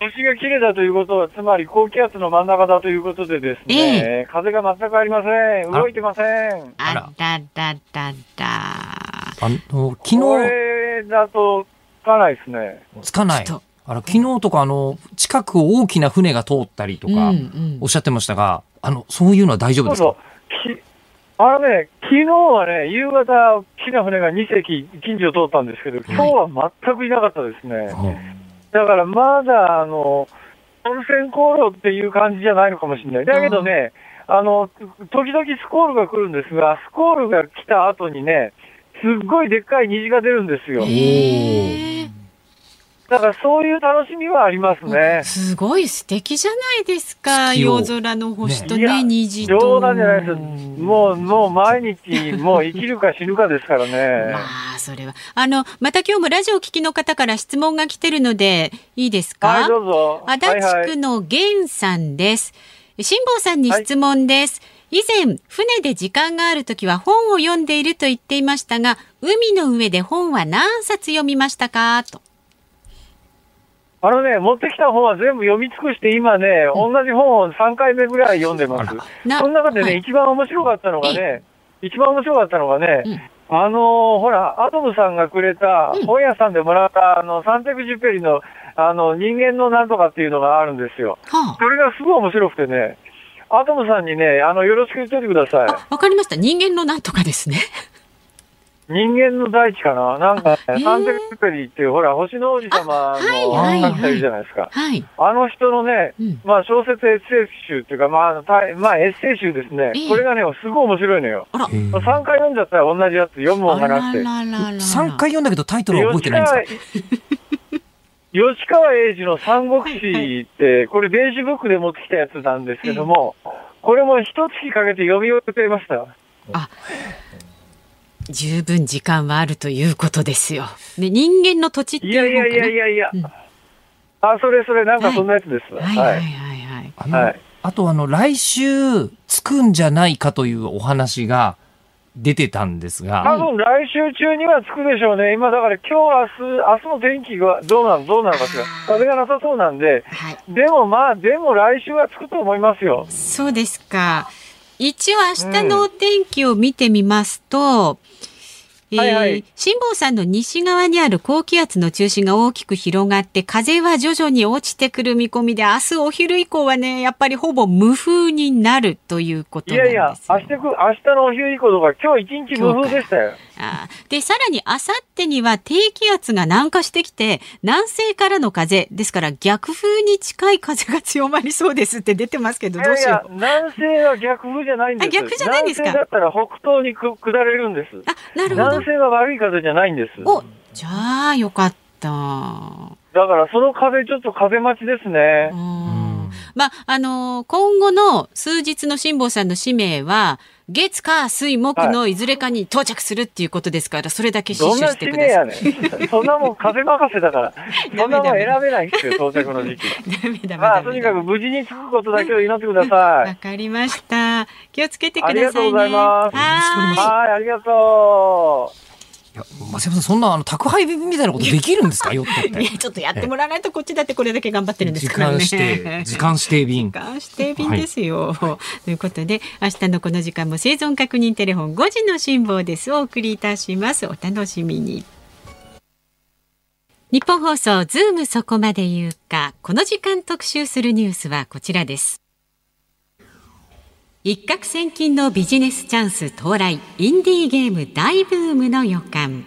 星が綺麗だということは、つまり高気圧の真ん中だということでですね、風が全くありません。動いてません。あらあらららら。あの、こ昨日、れだとつかないですね。つかない。あの昨日とかあの近くを大きな船が通ったりとかうんうんおっしゃってましたが、あのそういうのは大丈夫ですか？そうそう。きあのね、昨日はね、夕方、大きな船が2隻、近所を通ったんですけど、今日は全くいなかったですね。だからまだ、あの、温泉航路っていう感じじゃないのかもしれない。だけどね、あの、時々スコールが来るんですが、スコールが来た後にね、すっごいでっかい虹が出るんですよ。だからそういう楽しみはありますね。すごい素敵じゃないですか。夜空の星とね虹と。冗談じゃないです。もう、もう毎日、もう生きるか死ぬかですからね。[LAUGHS] まあ、それは。あの、また今日もラジオを聞きの方から質問が来てるので、いいですか？はい、どうぞ。足はいはい立区の源さんです。辛坊さんに質問です。以前、船で時間があるときは本を読んでいると言っていましたが、海の上で本は何冊読みましたか？と。あのね、持ってきた本は全部読み尽くして、今ね、同じ本を3回目ぐらい読んでます。なその中でね、はい一番面白かったのがね、一番面白かったのがね、うんあのーほら、アトムさんがくれた、うん本屋さんでもらった、あの、サンテクジュペリの、あの、人間のなんとかっていうのがあるんですよ。はそれがすごい面白くてね、アトムさんにね、あの、よろしく言っておいてください。あ、わかりました。人間のなんとかですね。人間の大地かな？なんか、ね、サンテクペリっていう、ほら、星の王子様の作者いるじゃないですか。はい。あの人のね、うんまあ小説エッセイ集っていうか、まああの、たいまあエッセイ集ですねええ。これがね、すごい面白いのよ。あら。へー3回読んじゃったら同じやつ読むもんがなくて。あらららら3回読んだけどタイトルは覚えてないんですか？[LAUGHS] 吉川英治の三国志って、これ電子ブックで持ってきたやつなんですけども、これも一月かけて読み終えていました。十分時間はあるということですよ。で、人間の土地っていやいやいやいや。やいやうん。あ、それそれ、なんかそんなやつです。はいはいはいはい。あの、はいあとあの来週着くんじゃないかというお話が出てたんですが、多分来週中には着くでしょうね。今だから今日、明日、明日の天気がどうなの、どうなのかしら。風がなさそうなんで、はい。でもまあ、でも来週は着くと思いますよ。そうですか。一応明日のお天気を見てみますと、えーはいはい辛坊さんの西側にある高気圧の中心が大きく広がって風は徐々に落ちてくる見込みで明日お昼以降はねやっぱりほぼ無風になるということいなんですよやいや、明日く、明日のお昼以降とか、今日一日無風でしたよ。あーでさらにあさってには低気圧が南下してきて南西からの風ですから逆風に近い風が強まりそうですって出てますけどいどうしようやいや、南西は逆風じゃないんですあ逆じゃないんですか？南西だったら北東にく下れるんです。あなるほど南西は悪い風じゃないんです。おじゃあよかった。だからその風、ちょっと風待ちですねう。んまああの今後の数日の辛坊さんの使命は月火水木のいずれかに到着するっていうことですから、それだけ死守してくだ使命さい。やねん。[LAUGHS] そんなもん風任せだから。そんなもん選べないんですよ、到着の時期。ダメダメまあ、とにかく無事に着くことだけを祈ってくださわい。かりました。気をつけてくださいね。ありがとうございますははい、ありがとう。いや増山さんそんなあの宅配便みたいなことできるんと [LAUGHS] ってヨットって。ちょっとやってもらわないとこっちだってこれだけ頑張ってるんです時からね。間指定時間指定便時。間指定便ですよ。ということで明日のこの時間も生存確認テレフォン5時の辛抱ですお送りいたします。お楽しみに。日本放送ズームそこまで言うかこの時間特集するニュースはこちらです。一攫千金のビジネスチャンス到来インディーゲーム大ブームの予感。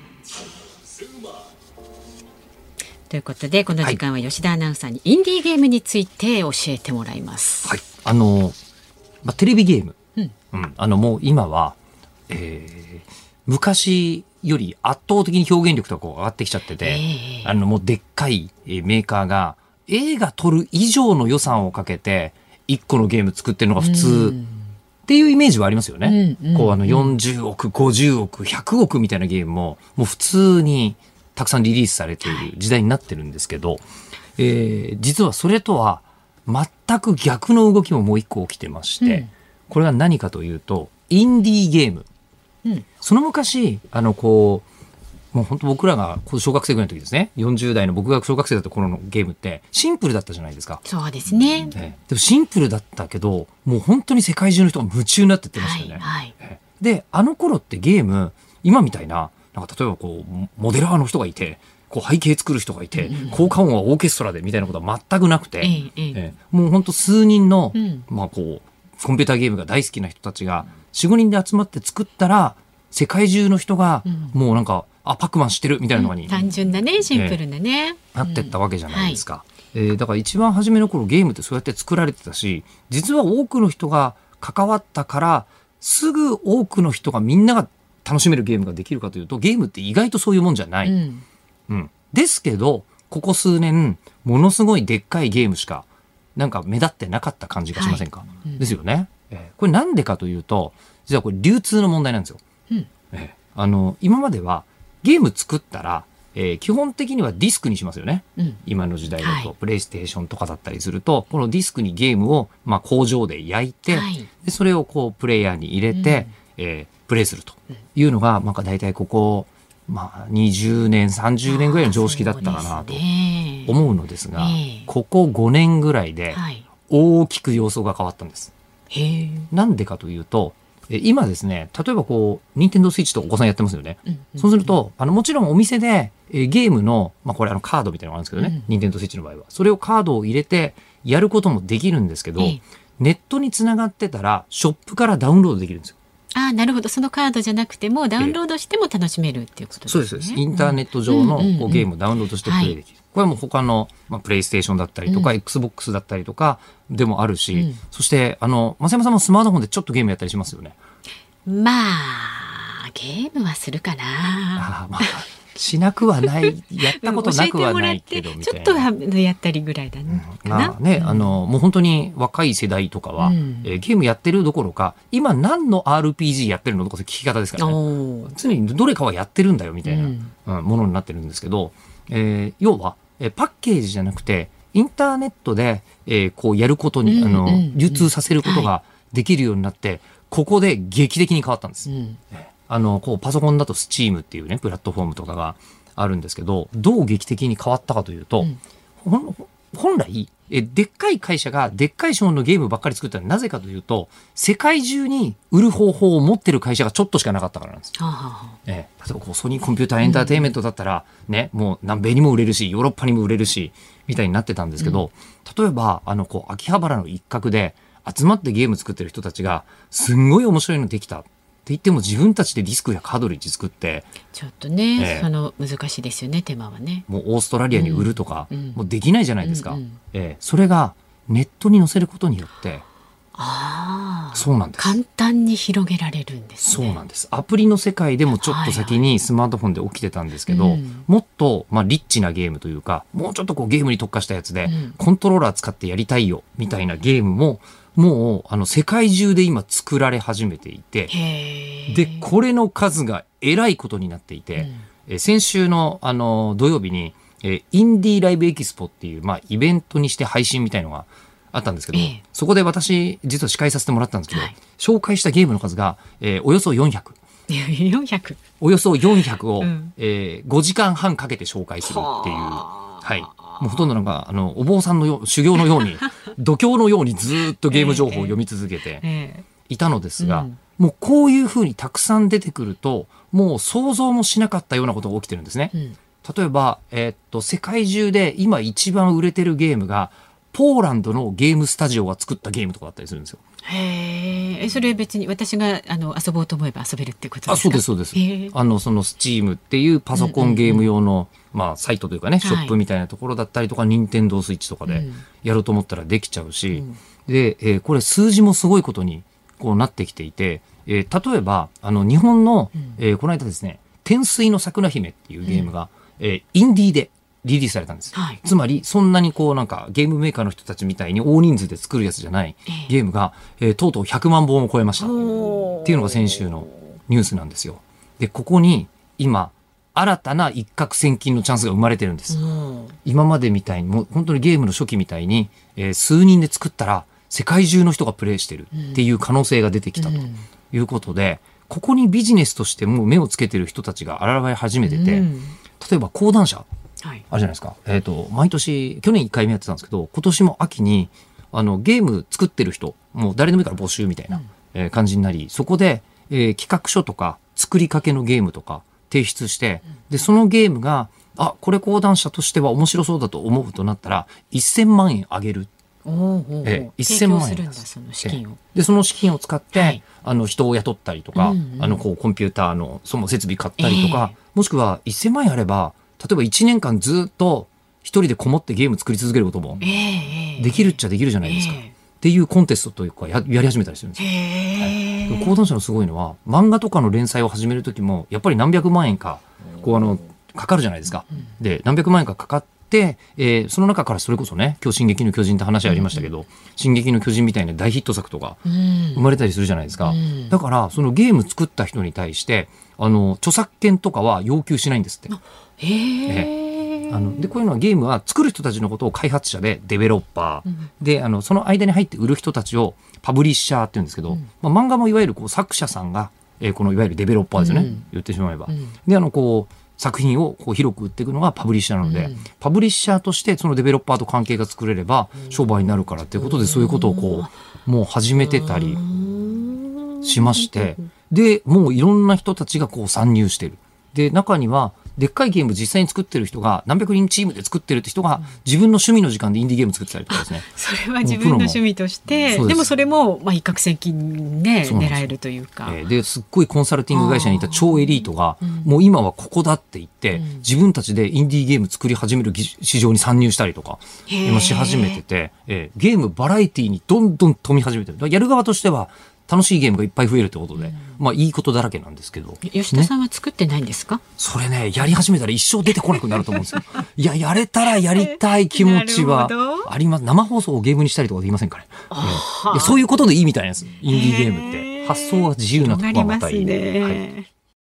ということでこの時間は吉田アナウンサーにインディーゲームについて教えてもらいます。はい。あの、まあ、テレビゲーム。うんうん。あの、もう今は、えー昔より圧倒的に表現力とかこう上がってきちゃってて、ええあの、もうでっかいえーメーカーが映画撮る以上の予算をかけて、一個のゲーム作ってるのが普通っていうイメージはありますよね。うんうんこうあの40億、50億、100億みたいなゲームも、もう普通にたくさんリリースされている時代になってるんですけど、えー実はそれとは全く逆の動きももう一個起きてまして、うんこれは何かというと、インディーゲーム。うんその昔、あの、こう、もう本当僕らが小学生ぐらいの時ですね、40代の僕が小学生だった頃のゲームってシンプルだったじゃないですか。そうですね。ええでもシンプルだったけど、もう本当に世界中の人が夢中になってってまはしたよね。いはい。ええで、あの頃ってゲーム、今みたいな、なんか例えばこう、モデラーの人がいて、こう背景作る人がいて、効果音はオーケストラでみたいなことは全くなくて、ええもう本当数人の、うんまあこう、コンピューターゲームが大好きな人たちが、4、5人で集まって作ったら、世界中の人が、もうなんか、あ、パックマン知ってるみたいなのに。単純なねシンプルなね、なってったわけじゃないですか。えーだから一番初めの頃ゲームってそうやって作られてたし、実は多くの人が関わったから、すぐ多くの人がみんなが楽しめるゲームができるかというと、ゲームって意外とそういうもんじゃない。うん。うん。ですけど、ここ数年、ものすごいでっかいゲームしか、なんか目立ってなかった感じがしませんか、ですよね、えーこれなんでかというと、実はこれ流通の問題なんですよ。うん。えーあの、今まではゲーム作ったら、えー基本的にはディスクにしますよね。うん。今の時代だと、はい。プレイステーションとかだったりすると、このディスクにゲームを、まあ、工場で焼いて、はい。でそれをこうプレイヤーに入れて、えープレイするというのが、なん。か大体ここ、まあ、20年、30年ぐらいの常識だったかなと思うのですが、ええ。ここ5年ぐらいではい。大きく様相が変わったんです。なんでかというと、え今ですね、例えばこう、ニンテンドースイッチとお子さんやってますよね。うんうんそうすると、あの、もちろんお店で、えーゲームの、まあ、これあのカードみたいなのがあるんですけどね、うんニンテンドースイッチの場合は。それをカードを入れてやることもできるんですけど、ええネットにつながってたら、ショップからダウンロードできるんですよ。ああなるほどそのカードじゃなくてもダウンロードしても楽しめるっていうことですね。そうです。インターネット上のうんうんうんこうゲームをダウンロードしてプレイできる。これはもう他の、まあ、プレイステーションだったりとか、うん XBOX だったりとかでもあるし、うんそして、あの、増山さんもスマートフォンでちょっとゲームやったりしますよね。まあゲームはするかな。ああまあ、しなくはない、やったことなくはないけど、ちょっ。とやったりぐらいだね。かなまあね、あの、もう本当に若い世代とかは、うんえーゲームやってるどころか、今何の RPG やってるのとか聞き方ですからね。常にどれかはやってるんだよみたいな、うんうんものになってるんですけど、えー要は、えーパッケージじゃなくて、インターネットで、えーこうやることに、あの流通させることができるようになって、ここで劇的に変わったんです。うん。あの、こう、パソコンだと Steam っていうね、プラットフォームとかがあるんですけど、どう劇的に変わったかというと、本来、え、でっかい会社がでっかい資本のゲームばっかり作ったの。はなぜかというと、世界中に売る方法を持ってる会社がちょっとしかなかったからなんです。はあはあはあ。ええ、例えばこうソニーコンピューターエンターテインメントだったら、ね、もう南米にも売れるし、ヨーロッパにも売れるし、みたいになってたんですけど、例えば、あの、こう、秋葉原の一角で集まってゲーム作ってる人たちが、すんごい面白いのできた言っても自分たちでディスクやカードリッジ作って、ちょっとね、ええその難しいですよね手間はね。もうオーストラリアに売るとか、うんうんもうできないじゃないですか。うんうんええ、それがネットに載せることによって、ああそうなんです。簡単に広げられるんですね。そうなんです。アプリの世界でもちょっと先にスマートフォンで起きてたんですけど、はいはいうんもっと、まあ、リッチなゲームというか、もうちょっとこうゲームに特化したやつで、うんコントローラー使ってやりたいよ、みたいなゲームも、もう、あの、世界中で今作られ始めていて。で、これの数がえらいことになっていて、うんえー先週の、あの、土曜日に、えーインディーライブエキスポっていう、まあ、イベントにして配信みたいのがあったんですけど、ええそこで私、実は司会させてもらったんですけど、はい紹介したゲームの数が、えーおよそ400。400。およそ400を、うんえー5時間半かけて紹介するっていう。ははい。もうほとんどなんか、あの、お坊さんのよう修行のように、[LAUGHS] 度胸のようにずーっとゲーム情報を読み続けてええいたのですが、うんもうこういうふうにたくさん出てくると、もう想像もしなかったようなことが起きてるんですね。うん例えば、えーっと、世界中で今一番売れてるゲームが、ポーランドのゲームスタジオが作ったゲームとかだったりするんですよ。へえ。それ別に私があの遊ぼうと思えば遊べるってことですか？あ、そうです、そうです。あの、そのスチームっていうパソコンゲーム用の、まあ、サイトというかね、はい。ショップみたいなところだったりとか、ニンテンドースイッチとかでうん。やろうと思ったらできちゃうし、うん。で、えーこれ数字もすごいことにこうなってきていて、えー例えば、あの、日本の、うん。えーこの間ですね、天水の桜姫っていうゲームが、えーインディーでリリースされたんです。はいつまり、そんなにこうなんかゲームメーカーの人たちみたいに大人数で作るやつじゃないええゲームが、えーとうとう100万本を超えました。っていうのが先週のニュースなんですよ。で、ここに今、新たな一攫千金のチャンスが生まれてるんです。うん今までみたいに、もう本当にゲームの初期みたいに、えー数人で作ったら世界中の人がプレイしてるっていう可能性が出てきたとうんいうことで、ここにビジネスとしてもう目をつけてる人たちが現れ始めてて、うん例えば講談社、はい。あるじゃないですか。えっ、と、毎年、去年1回目やってたんですけど、今年も秋に、あの、ゲーム作ってる人、もう誰でもいいから募集みたいな、えー感じになり、そこで、えー企画書とか、作りかけのゲームとか提出して、で、そのゲームが、あこれ講談社としては面白そうだと思うとなったら1000万円あげる。おうおうええ提1000万円その資金を。でその資金を使って、はい。あの人を雇ったりとか、うんうん。あのこうコンピューターのその設備買ったりとか、もしくは1000万円あれば例えば1年間ずっと一人でこもってゲーム作り続けることもできるっちゃできるじゃないですか。えっていうコンテストというかややり始めたりするんですよ。えへえ講談社のすごいのは漫画とかの連載を始める時もやっぱり何百万円かこうあのかかるじゃないですか。で何百万円かかかって、えーその中からそれこそね今日「進撃の巨人」って話ありましたけど「進撃の巨人」みたいな大ヒット作とかうん生まれたりするじゃないですか。うんだからそのゲーム作った人に対してあの著作権とかは要求しないんですって。へえあのでこういうのはゲームは作る人たちのことを開発者でデベロッパー、うん。であのその間に入って売る人たちをパブリッシャーって言うんですけど、まあ、漫画もいわゆるこう作者さんが、えーこのいわゆるデベロッパーですよね、うん。言ってしまえば。うん。であのこう作品をこう広く売っていくのがパブリッシャーなので、うん。パブリッシャーとしてそのデベロッパーと関係が作れれば商売になるからっていうことでそういうことをこうもう始めてたりしまして、で、もういろんな人たちがこう参入してる。で、中には、でっかいゲーム実際に作ってる人が、何百人チームで作ってるって人が、自分の趣味の時間でインディーゲーム作ってたりとかですね。[LAUGHS] それは自分の趣味としてですでもそれもまあ一攫千金ね狙えるというか、えーで、すっごいコンサルティング会社にいた超エリートがうん、もう今はここだって言ってうん、自分たちでインディーゲーム作り始めるぎ市場に参入したりとか、今し始めてて、えーゲームバラエティにどんどん飛び始めてる。やる側としては、楽しいゲームがいっぱい増えるってことで、まあいいことだらけなんですけど。吉田さんは作ってないんですか、それね、やり始めたら一生出てこなくなると思うんですよ。[LAUGHS] いや、やれたらやりたい気持ちはあります。生放送をゲームにしたりとかできませんかね？そういうことでいいみたいなんです。インディーゲームって。発想が自由なところがまたいい。ねはい